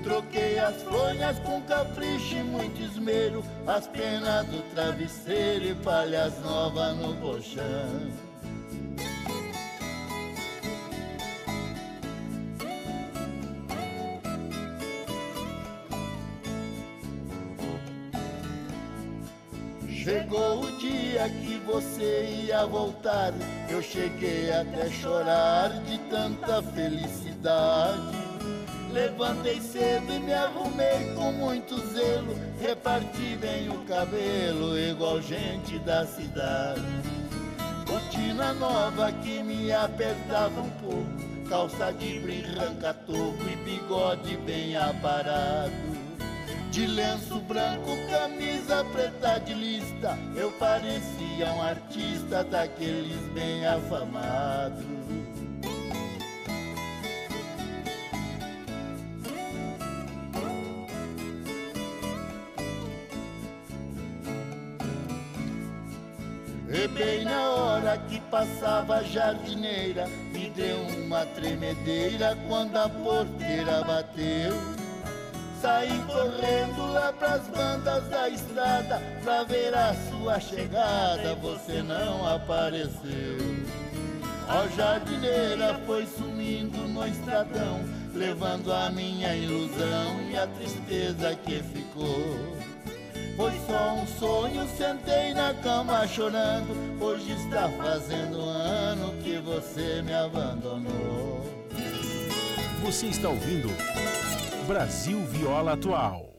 Troquei as fronhas com capricho e muito esmero, as penas do travesseiro e palhas novas no colchão. Chegou o dia que você ia voltar. Eu cheguei até chorar de tanta felicidade. Levantei cedo e me arrumei com muito zelo. Reparti bem o cabelo, igual gente da cidade. Botina nova que me apertava um pouco. Calça de brim, ranca-toco e bigode bem aparado. De lenço branco, camisa preta de lista. Eu parecia um artista daqueles bem afamados. E bem na hora que passava a jardineira Me deu uma tremedeira quando a porteira bateu Saí correndo lá pras bandas da estrada Pra ver a sua chegada, você não apareceu. A jardineira foi sumindo no estradão Levando a minha ilusão e a tristeza que ficou. Foi só um sonho, sentei na cama chorando Hoje está fazendo um ano que você me abandonou. Você está ouvindo Brasil Viola Atual.